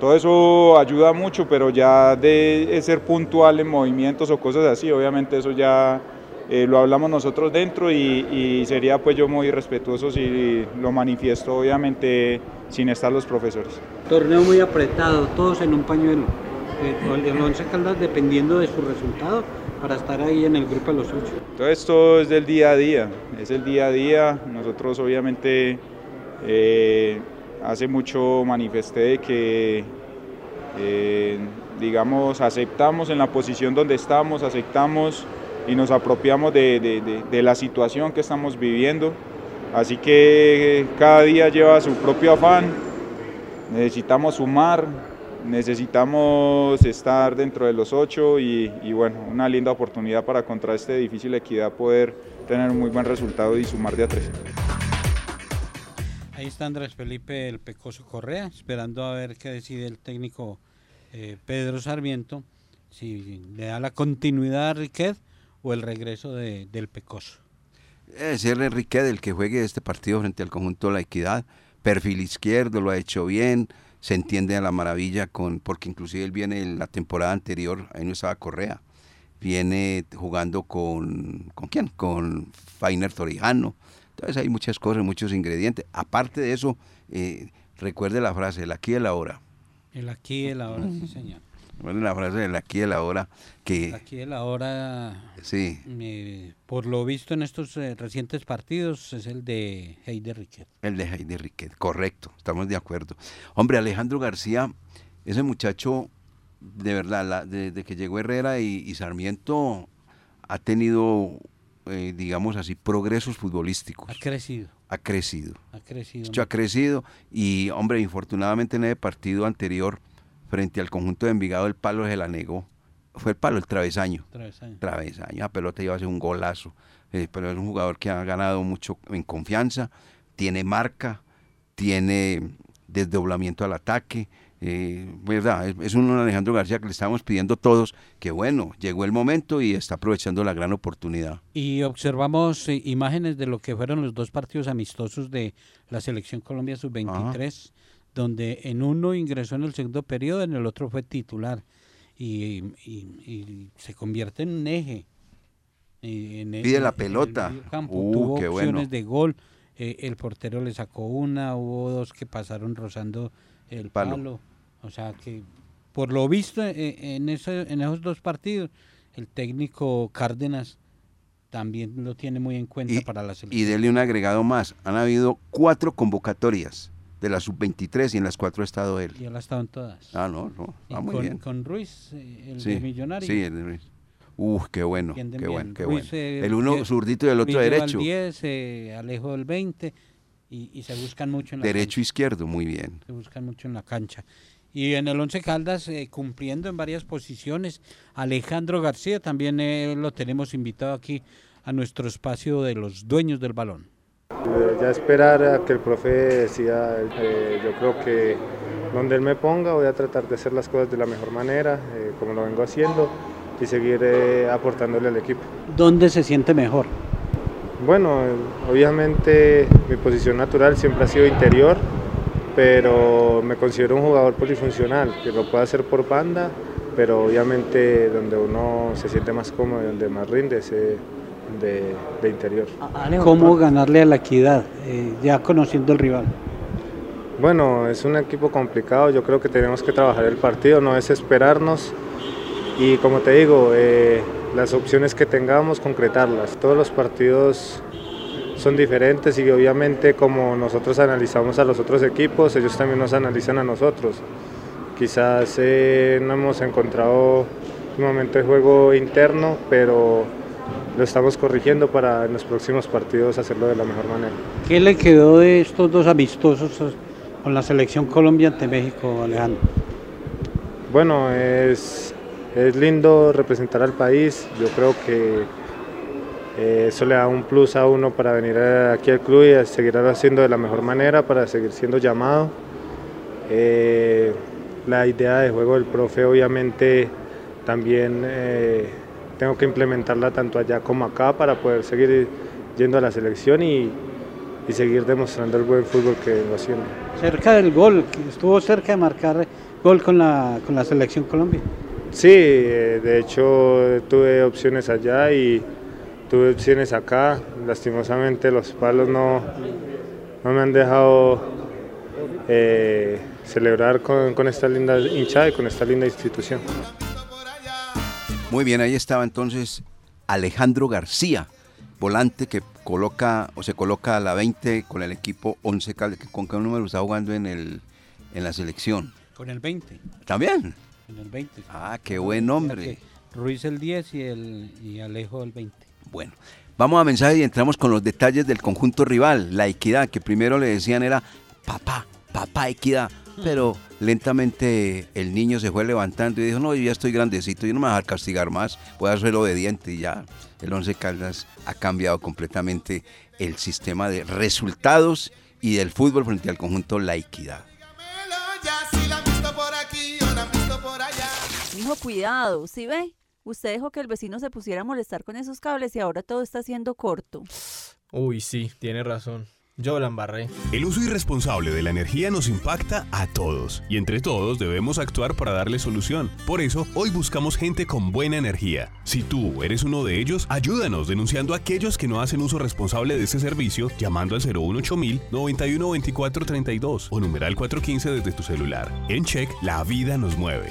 todo eso ayuda mucho, pero ya de ser puntual en movimientos o cosas así, obviamente eso ya eh, lo hablamos nosotros dentro y, y sería pues yo muy respetuoso si lo manifiesto obviamente sin estar los profesores. Torneo muy apretado, todos en un pañuelo. eh, el Once Caldas dependiendo de su resultado para estar ahí en el grupo de los ocho. Todo esto es del día a día, es el día a día. Nosotros obviamente eh, hace mucho manifesté que, eh, digamos, aceptamos en la posición donde estamos, aceptamos y nos apropiamos de, de- de- la situación que estamos viviendo. Así que cada día lleva su propio afán, necesitamos sumar, necesitamos estar dentro de los ocho y, y bueno, una linda oportunidad para contra este difícil equidad poder tener un muy buen resultado y sumar de a tres. Ahí está Andrés Felipe el Pecoso Correa, esperando a ver qué decide el técnico eh, Pedro Sarmiento, si le da la continuidad a Riquet o el regreso de- del Pecoso. Es el Enrique del que juegue este partido frente al conjunto de la equidad. Perfil izquierdo, lo ha hecho bien, se entiende a la maravilla con, porque inclusive él viene en la temporada anterior, ahí no estaba Correa, viene jugando con, ¿con quién? Con Fainer Torijano. Entonces hay muchas cosas, muchos ingredientes. Aparte de eso, eh, recuerde la frase, el aquí y el ahora. El aquí y el ahora, sí señor. Recuerde la frase del aquí y el ahora, que Aquí el ahora, sí, eh, por lo visto en estos eh, recientes partidos, es el de Heider Riquet. El de Heidi Riquet, correcto, estamos de acuerdo. Hombre, Alejandro García, ese muchacho, de verdad, la- desde que llegó Herrera y, y Sarmiento, ha tenido, eh, digamos así, progresos futbolísticos. Ha crecido, Ha crecido. ha crecido. Mucho ha crecido y, hombre, infortunadamente en el partido anterior, frente al conjunto de Envigado, el palo se la negó. Fue el palo, el travesaño. Travesaño. Travesaño, la pelota iba a ser un golazo. Eh, pero es un jugador que ha ganado mucho en confianza, tiene marca, tiene desdoblamiento al ataque. eh, verdad, es, es un Alejandro García que le estamos pidiendo todos que bueno, llegó el momento y está aprovechando la gran oportunidad. Y observamos eh, imágenes de lo que fueron los dos partidos amistosos de la selección Colombia sub-23, donde en uno ingresó en el segundo periodo, en el otro fue titular y, y- y se convierte en un eje. Y en el- Pide la en el pelota. campo. Uh, Tuvo qué opciones bueno. de gol, eh, el portero le sacó una, hubo dos que pasaron rozando el Palo. palo. O sea que, por lo visto, eh, en esos dos partidos, el técnico Cárdenas también lo tiene muy en cuenta Y, para la selección. y dele un agregado más. Han habido cuatro convocatorias de la sub-23 y en las cuatro ha estado él. Y él ha estado en todas. Ah, no, no, Y va muy con, bien. con Ruiz, eh, el sí, de Millonario. Sí, el de Ruiz. Uf, qué bueno, qué bien. bueno, qué Ruiz, bueno. eh, El uno zurdito y el otro Ruiz derecho. el 10, eh, Alejo del 20 y, y se buscan mucho en la Derecho izquierdo, muy bien. se buscan mucho en la cancha. Y en el Once Caldas, eh, cumpliendo en varias posiciones, Alejandro García también eh, lo tenemos invitado aquí a nuestro espacio de los dueños del balón. Eh, Ya esperar a que el profe decida, eh, yo creo que donde él me ponga voy a tratar de hacer las cosas de la mejor manera, eh, como lo vengo haciendo, y seguir eh, aportándole al equipo. ¿Dónde se siente mejor? Bueno, obviamente mi posición natural siempre ha sido interior, pero me considero un jugador polifuncional, que lo puede hacer por banda, pero obviamente donde uno se siente más cómodo y donde más rinde es de, de interior. ¿Cómo ganarle a la equidad, eh, ya conociendo el rival? Bueno, es un equipo complicado, yo creo que tenemos que trabajar el partido, no desesperarnos y como te digo, eh, las opciones que tengamos, concretarlas. Todos los partidos son diferentes y obviamente como nosotros analizamos a los otros equipos, ellos también nos analizan a nosotros. Quizás eh, no hemos encontrado un momento de juego interno, pero lo estamos corrigiendo para en los próximos partidos hacerlo de la mejor manera. ¿Qué le quedó de estos dos amistosos con la selección Colombia ante México, Alejandro? Bueno, es, es lindo representar al país. Yo creo que eh, eso le da un plus a uno para venir aquí al club y a seguir haciendo de la mejor manera, para seguir siendo llamado. Eh, la idea de juego del profe obviamente también eh, tengo que implementarla tanto allá como acá para poder seguir yendo a la selección y, y seguir demostrando el buen fútbol que vengo haciendo. Cerca del gol, estuvo cerca de marcar gol con la, con la selección Colombia. Sí, eh, de hecho tuve opciones allá y tuve opciones acá. Lastimosamente los palos no, no me han dejado eh, celebrar con, con esta linda hinchada y con esta linda institución. Muy bien, ahí estaba entonces Alejandro García, volante que coloca o se coloca a la 20 con el equipo 11 Caldas. ¿Con qué número está jugando en, el, en la selección? Con el 20. ¿También? En el 20. Ah, qué buen nombre. Ruiz el 10 y, el, y Alejo el 20. Bueno, vamos a mensaje y entramos con los detalles del conjunto rival, la equidad, que primero le decían era papá, papá equidad, pero lentamente el niño se fue levantando y dijo, no, yo ya estoy grandecito, yo no me voy a dejar castigar más, voy a ser obediente y ya el Once Caldas ha cambiado completamente el sistema de resultados y del fútbol frente al conjunto La Equidad. Mijo, cuidado, ¿sí ve? Usted dejó que el vecino se pusiera a molestar con esos cables y ahora todo está siendo corto. Uy, sí, tiene razón. Yo la. El uso irresponsable de la energía nos impacta a todos y entre todos debemos actuar para darle solución. Por eso, hoy buscamos gente con buena energía. Si tú eres uno de ellos, ayúdanos denunciando a aquellos que no hacen uso responsable de este servicio llamando al 018000 91 24 32 o numeral 415 desde tu celular. En Check, la vida nos mueve.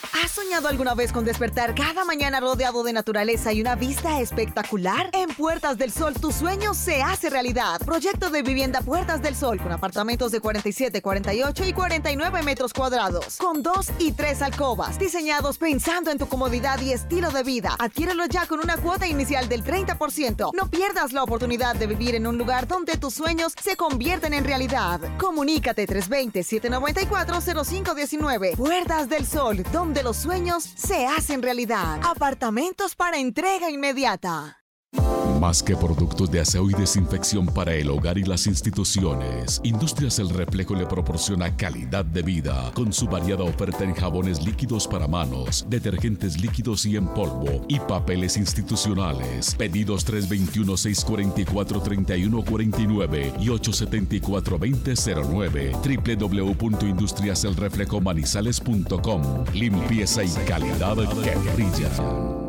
¿Has soñado alguna vez con despertar cada mañana rodeado de naturaleza y una vista espectacular? En Puertas del Sol tu sueño se hace realidad. Proyecto de vivienda Puertas del Sol con apartamentos de 47, 48 y 49 metros cuadrados, con dos y tres alcobas, diseñados pensando en tu comodidad y estilo de vida. Adquiérelo ya con una cuota inicial del 30%. No pierdas la oportunidad de vivir en un lugar donde tus sueños se convierten en realidad. Comunícate 320-794-0519. Puertas del Sol, donde donde los sueños se hacen realidad. Apartamentos para entrega inmediata. Más que productos de aseo y desinfección para el hogar y las instituciones, Industrias El Reflejo le proporciona calidad de vida con su variada oferta en jabones líquidos para manos, detergentes líquidos y en polvo y papeles institucionales. Pedidos 321-644-3149 y 874-2009 www.industriaselreflejomanizales.com Limpieza y calidad que brilla.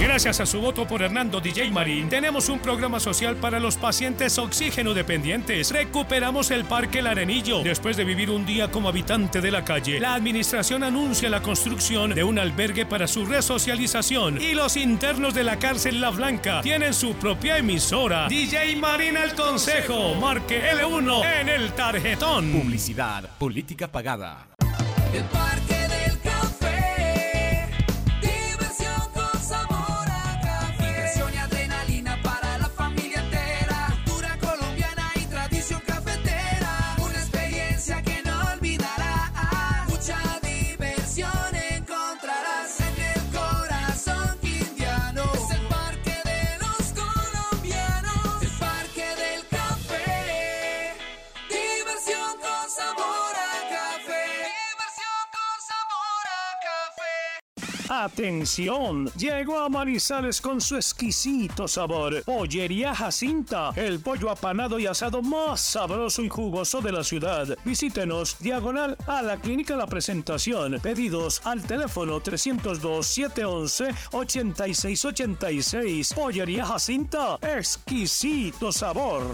Gracias a su voto por Hernando DJ Marín, tenemos un programa social para los pacientes oxígeno dependientes. Recuperamos el Parque El Arenillo. Después de vivir un día como habitante de la calle, la administración anuncia la construcción de un albergue para su resocialización. Y los internos de la cárcel La Blanca tienen su propia emisora. DJ Marín al consejo. Marque L1 en el tarjetón. Publicidad, política pagada. El Parque Atención, llegó a Manizales con su exquisito sabor. Pollería Jacinta, el pollo apanado y asado más sabroso y jugoso de la ciudad. Visítenos diagonal a la clínica La Presentación. Pedidos al teléfono 302-711-8686. Pollería Jacinta, exquisito sabor.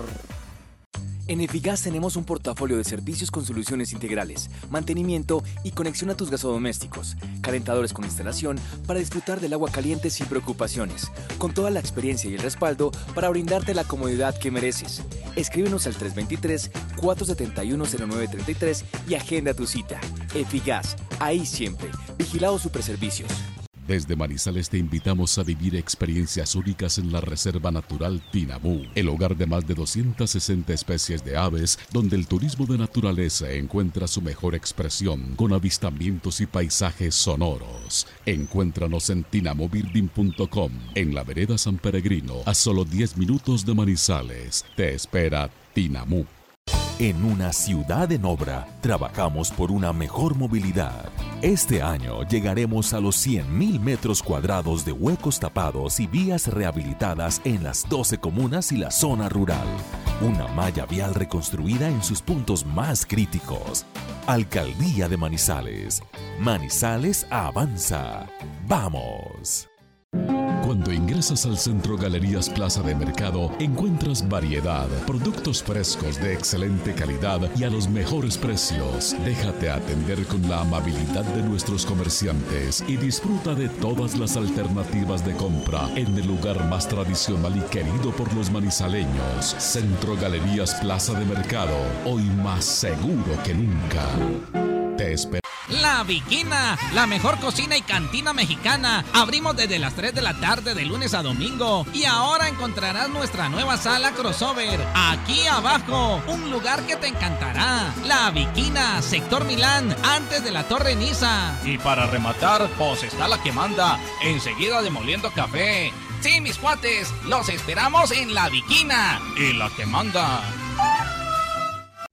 En Efigas tenemos un portafolio de servicios con soluciones integrales, mantenimiento y conexión a tus gasodomésticos, calentadores con instalación para disfrutar del agua caliente sin preocupaciones, con toda la experiencia y el respaldo para brindarte la comodidad que mereces. Escríbenos al 323-471-0933 y agenda tu cita. Efigas, ahí siempre. Vigilado Superservicios. Desde Manizales te invitamos a vivir experiencias únicas en la Reserva Natural Tinamú, el hogar de más de 260 especies de aves, donde el turismo de naturaleza encuentra su mejor expresión con avistamientos y paisajes sonoros. Encuéntranos en tinamobuilding.com, en la vereda San Peregrino, a solo 10 minutos de Manizales. Te espera Tinamú. En una ciudad en obra, trabajamos por una mejor movilidad. Este año llegaremos a los 100.000 metros cuadrados de huecos tapados y vías rehabilitadas en las 12 comunas y la zona rural. Una malla vial reconstruida en sus puntos más críticos. Alcaldía de Manizales. Manizales avanza. ¡Vamos! Cuando ingresas al Centro Galerías Plaza de Mercado, encuentras variedad, productos frescos de excelente calidad y a los mejores precios. Déjate atender con la amabilidad de nuestros comerciantes y disfruta de todas las alternativas de compra en el lugar más tradicional y querido por los manizaleños. Centro Galerías Plaza de Mercado, hoy más seguro que nunca. Te esperamos. La Viquina, la mejor cocina y cantina mexicana. Abrimos desde las 3 de la tarde de lunes a domingo. Y ahora encontrarás nuestra nueva sala crossover. Aquí abajo, un lugar que te encantará. La Viquina, sector Milán, antes de la Torre Niza. Y para rematar, pues está la que manda, enseguida demoliendo café. Sí, mis cuates, los esperamos en La Viquina. Y la que manda.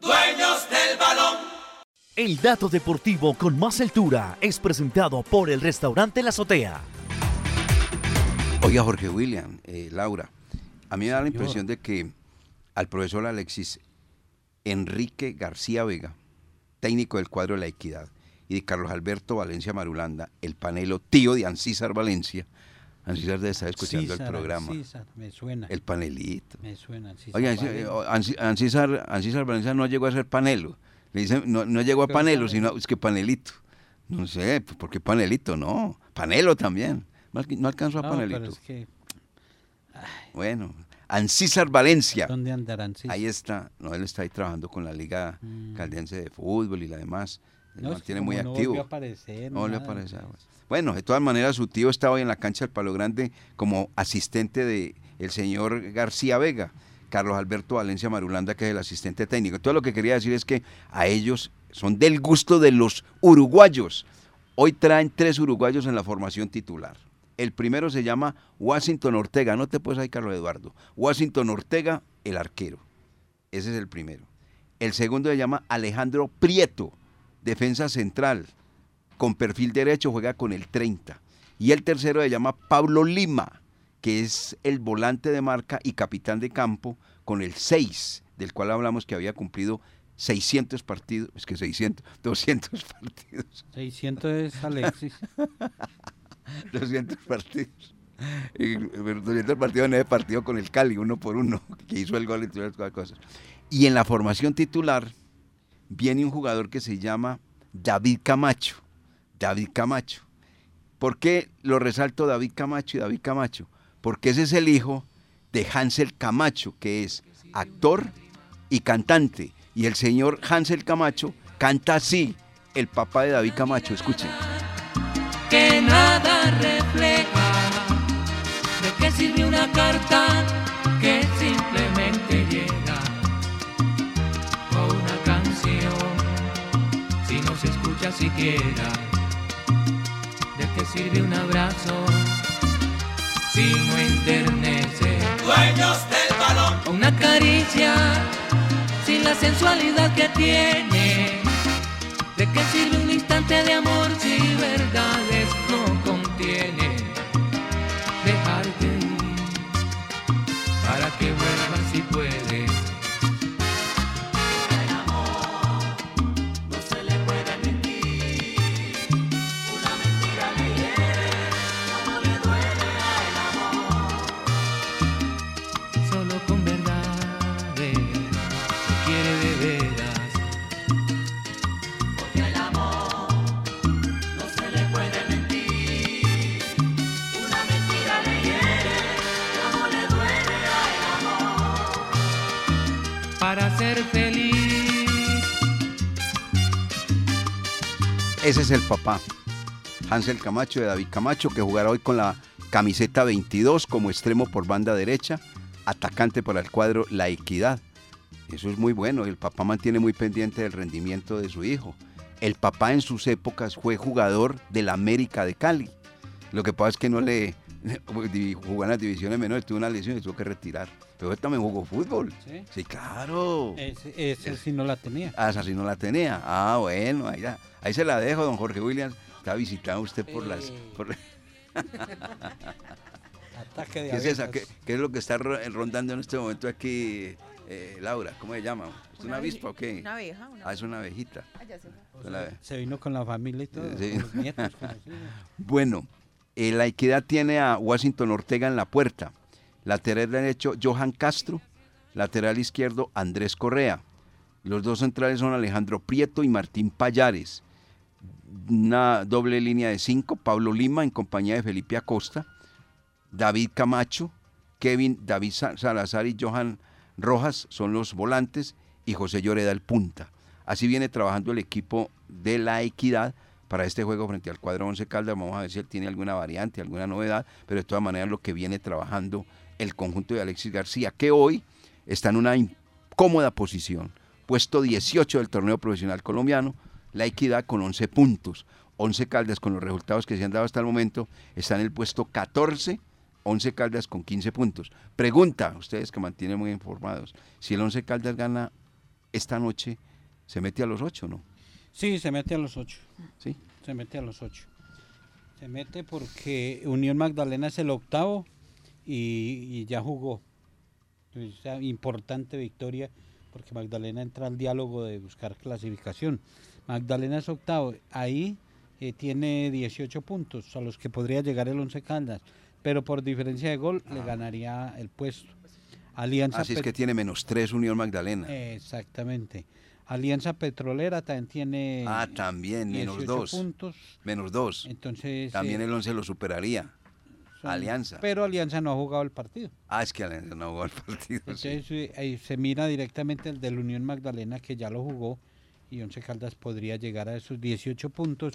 Dueños del balón. El dato deportivo con más altura es presentado por el restaurante La Azotea. Oiga, Jorge William, eh, Laura, a mí me da la impresión de que al profesor Alexis Enrique García Vega, técnico del cuadro de la Equidad, y de Carlos Alberto Valencia Marulanda, el panelo tío de Ancísar Valencia, Ancísar debe estar escuchando el programa. César, me suena. El panelito. Me suena. César Oiga, Valencia. Anci- Ancísar, Ancísar Valencia no llegó a ser panelo. Le dicen, no, no llegó a Pero panelo, sino es que panelito. No sé, pues, ¿por qué panelito? No, panelo también. No, alc- no alcanzó a No, panelito. pero es que, Bueno, Ancísar Valencia. ¿dónde andarán? César? Ahí está. No, él está ahí trabajando con la Liga Caldense de Fútbol y la demás. Él No, es que mantiene muy no activo. volvió a aparecer, No volvió a nada, aparecer. pues. Bueno, de todas maneras, su tío estaba hoy en la cancha del Palo Grande como asistente de señor García Vega, Carlos Alberto Valencia Marulanda, que es el asistente técnico. Todo lo que quería decir es que a ellos son del gusto de los uruguayos. Hoy traen tres uruguayos en la formación titular. El primero se llama Washington Ortega, no te puedes ahí, Carlos Eduardo. Washington Ortega, el arquero. Ese es el primero. El segundo se llama Alejandro Prieto, defensa central, con perfil derecho, juega con el 30. Y el tercero se llama Pablo Lima, que es el volante de marca y capitán de campo, con el 6, del cual hablamos que había cumplido 600 partidos, es que 600, 200 partidos. 600 es Alexis. 200 partidos. Y, pero 200 partidos en ese partido con el Cali, uno por uno, que hizo el gol y todas las cosas. Y en la formación titular viene un jugador que se llama David Camacho. David Camacho. ¿Por qué lo resalto David Camacho y David Camacho? Porque ese es el hijo de Hansel Camacho, que es actor y cantante. Y el señor Hansel Camacho canta así, el papá de David Camacho. Escuchen. que nada refleja. ¿De qué sirve una carta que simplemente llega? O una canción si no se escucha siquiera. ¿De qué sirve un abrazo si no enternece? Dueños del balón. O una caricia sin la sensualidad que tiene. ¿De qué sirve un instante de amor si verdades Ese es el papá. Hansel Camacho de David Camacho, que jugará hoy con la camiseta 22 como extremo por banda derecha. atacante para el cuadro La Equidad. Eso es muy bueno. El papá mantiene muy pendiente del rendimiento de su hijo. El papá en sus épocas fue jugador del América de Cali. Lo que pasa es que no le jugó en las divisiones menores, tuvo una lesión y tuvo que retirar. Pero él también jugó fútbol. Sí, claro. Ese, ese sí no la tenía. Ah, esa sí no la tenía. Ah, bueno, ahí, ahí se la dejo, don Jorge Williams. Está visitando usted por las... por- Ataque de ¿Qué es esa? abejas. ¿Qué, qué es lo que está ro- rondando en este momento aquí, eh, Laura? ¿Cómo se llama? ¿Es una, Una avispa o qué? una abeja, una Ah, es una abejita. Ah, ya se fue. Es la- Se vino con la familia y todo, Sí. con los nietos, con los. Bueno, eh, la equidad tiene a Washington Ortega en la puerta. Lateral derecho, Johan Castro. Lateral izquierdo, Andrés Correa. Los dos centrales son Alejandro Prieto y Martín Payares. Una doble línea de cinco, Pablo Lima en compañía de Felipe Acosta. David Camacho, Kevin David Sa- Salazar y Johan Rojas son los volantes y José Lloreda el punta. Así viene trabajando el equipo de la equidad para este juego frente al cuadro 11 Caldas. Vamos a ver si él tiene alguna variante, alguna novedad, pero de todas maneras lo que viene trabajando el conjunto de Alexis García, que hoy está en una incómoda posición. Puesto 18 del torneo profesional colombiano, la equidad con 11 puntos. 11 Caldas con los resultados que se han dado hasta el momento está en el puesto 14 11 Caldas con 15 puntos. Pregunta, ustedes que mantienen muy informados, si el 11 Caldas gana esta noche, ¿se mete a los 8 no? Sí, se mete a los ocho. Sí. Se mete a los ocho. Se mete porque Unión Magdalena es el octavo y, y ya jugó. Es una importante victoria porque Magdalena entra al diálogo de buscar clasificación. Magdalena es octavo. Ahí eh, tiene 18 puntos a los que podría llegar el 11 Caldas. Pero por diferencia de gol le ganaría el puesto. Alianza Así es que tiene menos 3 Unión Magdalena. Exactamente. Alianza Petrolera también tiene ah, también, menos 18 2. puntos. Menos 2. Entonces, También eh, el 11 lo superaría. Son- Alianza. Pero Alianza no ha jugado el partido. Ah, es que Alianza no jugó el partido. Entonces ahí se mira directamente el del Unión Magdalena que ya lo jugó y Once Caldas podría llegar a esos 18 puntos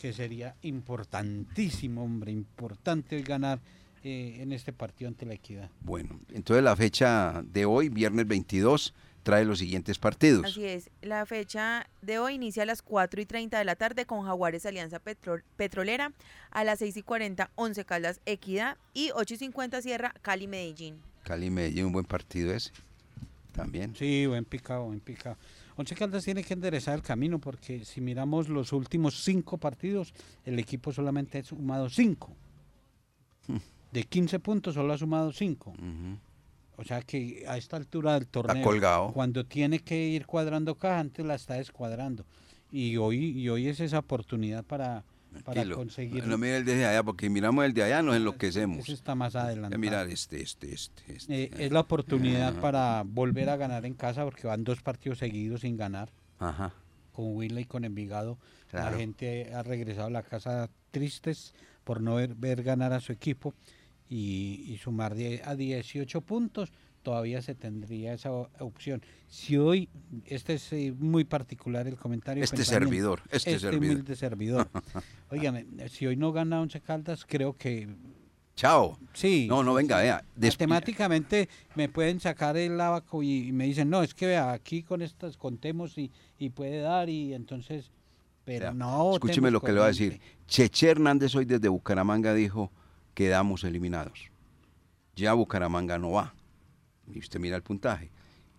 que sería importantísimo, hombre, importante ganar eh, en este partido ante la Equidad. Bueno, entonces la fecha de hoy, viernes 22, trae los siguientes partidos. Así es, la fecha de hoy inicia a las 4 y 30 de la tarde con Jaguares Alianza Petro- Petrolera, a las 6 y 40 Once Caldas Equidad y 8 y 50 cierra Cali Medellín. Cali Medellín, un buen partido ese. También. Sí, buen picado, buen picado. Once Caldas tiene que enderezar el camino porque si miramos los últimos cinco partidos, el equipo solamente ha sumado cinco. De 15 puntos solo ha sumado cinco. O sea que a esta altura del torneo, colgado. cuando tiene que ir cuadrando caja, antes la está descuadrando. Y hoy, y hoy es esa oportunidad para, para conseguir. No mire el de allá, porque miramos el de allá, nos enloquecemos. Ese está más adelante. mirar este, este, este, este. Eh, es la oportunidad Ajá. para volver a ganar en casa porque van dos partidos seguidos sin ganar. Ajá. Con Huila y con Envigado. La Claro. gente ha regresado a la casa tristes por no ver, ver ganar a su equipo y, y sumar a 18 puntos. Todavía se tendría esa opción. Si hoy, este es eh, muy particular el comentario. Este servidor, este servidor. humilde servidor. Óigame, si hoy no gana Once Caldas, creo que Chao. Sí. No, no, venga, vea. Matemáticamente me pueden sacar el abaco y, y me dicen, no, es que vea, aquí con estas contemos y, y puede dar y entonces, pero no. Escúcheme lo que le voy a decir. Cheche Hernández hoy desde Bucaramanga dijo, quedamos eliminados. Ya Bucaramanga no va. Y usted mira el puntaje.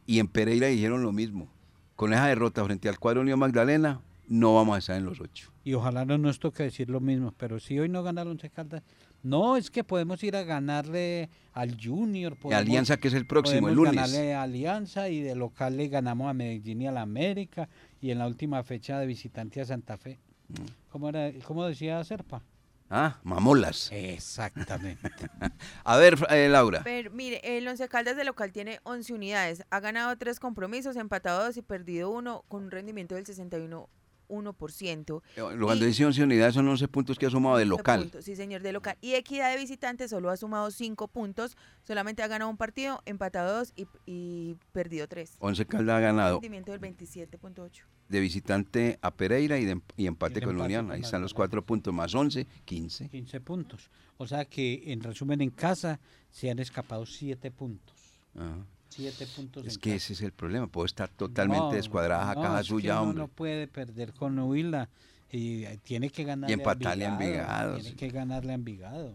Y en Pereira dijeron lo mismo. Con esa derrota frente al cuadro Unión Magdalena, no vamos a estar en los ocho. Y ojalá no nos toque decir lo mismo, pero si hoy no gana el Once Caldas, no, es que podemos ir a ganarle al Junior. podemos- Alianza, que es el próximo, el lunes. ganarle a Alianza y de local le ganamos a Medellín y a la América y en la última fecha de visitante a Santa Fe. Mm. ¿Cómo, era, cómo decía Serpa? Ah, mamolas. Exactamente. a ver, eh, Laura. Pero mire, el Once Caldas de local tiene 11 unidades, ha ganado tres compromisos, empatado dos y perdido uno con un rendimiento del 61%. 1%. Eh, Cuando dice 11 unidades son 11 puntos que ha sumado de 11 local. puntos, sí, señor, de local. Y Equidad de visitante solo ha sumado 5 puntos, solamente ha ganado un partido, empatado dos y, y perdido tres. 11 Caldas ha ganado Rendimiento del 27.8. de visitante a Pereira y, de, y empate Y el con la empate Unión. Ahí están los cuatro puntos más 11, 15. 15 puntos. O sea que en resumen en casa se han escapado 7 puntos. Ajá. Siete puntos. Es en que casa. ese es el problema, puede estar totalmente No, descuadrada no, caja suya, uno hombre. No puede perder con Huila y tiene que ganar. Y empatarle a Envigado, Tiene sí. que ganarle a Envigado.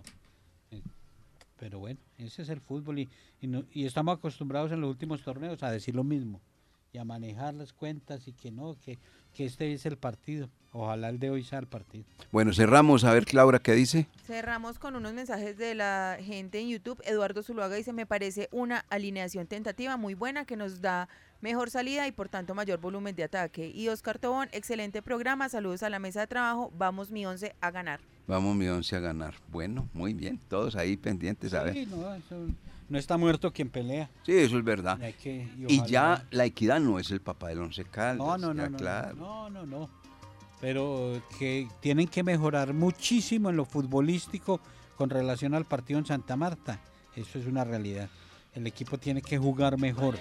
Eh, Pero bueno, ese es el fútbol y, y, no- y estamos acostumbrados en los últimos torneos a decir lo mismo y a manejar las cuentas y que no, que, que este es el partido. Ojalá el de hoy sea el partido. Bueno, cerramos a ver, Laura, ¿qué dice? Cerramos con unos mensajes de la gente en YouTube. Eduardo Zuluaga dice, me parece una alineación tentativa muy buena que nos da mejor salida y por tanto mayor volumen de ataque. Y Oscar Tobón, excelente programa, saludos a la mesa de trabajo, vamos mi once a ganar. Vamos mi once a ganar. Bueno, muy bien, todos ahí pendientes, a ver. Sí, no, eso- no está muerto quien pelea. Sí, eso es verdad. Y hay que- y Y ojalá- ya la equidad no es el papá del once caldas. No, no, no, no, claro. no, no, no. Pero que tienen que mejorar muchísimo en lo futbolístico con relación al partido en Santa Marta. Eso es una realidad. El equipo tiene que jugar mejor,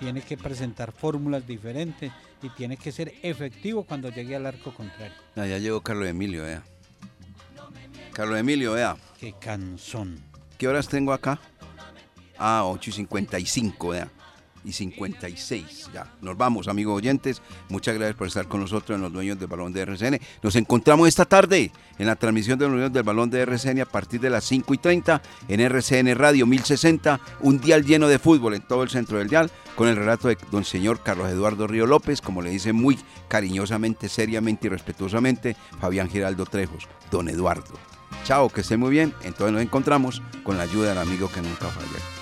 tiene que presentar fórmulas diferentes y tiene que ser efectivo cuando llegue al arco contrario. Ah, ya llegó Carlos Emilio, vea. Carlos Emilio, vea. Qué cansón. ¿Qué horas tengo acá? Ah, 8 y 55, vea. Y 56, ya. Nos vamos, amigos oyentes. Muchas gracias por estar con nosotros en los dueños del balón de RCN. Nos encontramos esta tarde en la transmisión de los dueños del balón de RCN a partir de las 5 y 30 en RCN Radio 1060, un dial lleno de fútbol en todo el centro del dial, con el relato de don señor Carlos Eduardo Río López, como le dice muy cariñosamente, seriamente y respetuosamente Fabián Giraldo Trejos, don Eduardo. Chao, que esté muy bien. Entonces nos encontramos con la ayuda del amigo que nunca falla.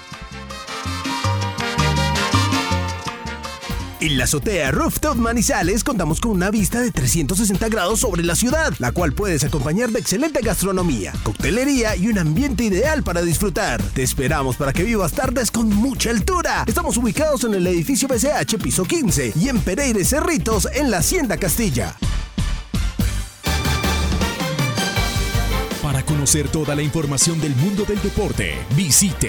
En la azotea Rooftop Manizales contamos con una vista de 360 grados sobre la ciudad, la cual puedes acompañar de excelente gastronomía, coctelería y un ambiente ideal para disfrutar. Te esperamos para que vivas tardes con mucha altura. Estamos ubicados en el edificio BCH piso 15 y en Pereira y Cerritos en la Hacienda Castilla. Para conocer toda la información del mundo del deporte, visite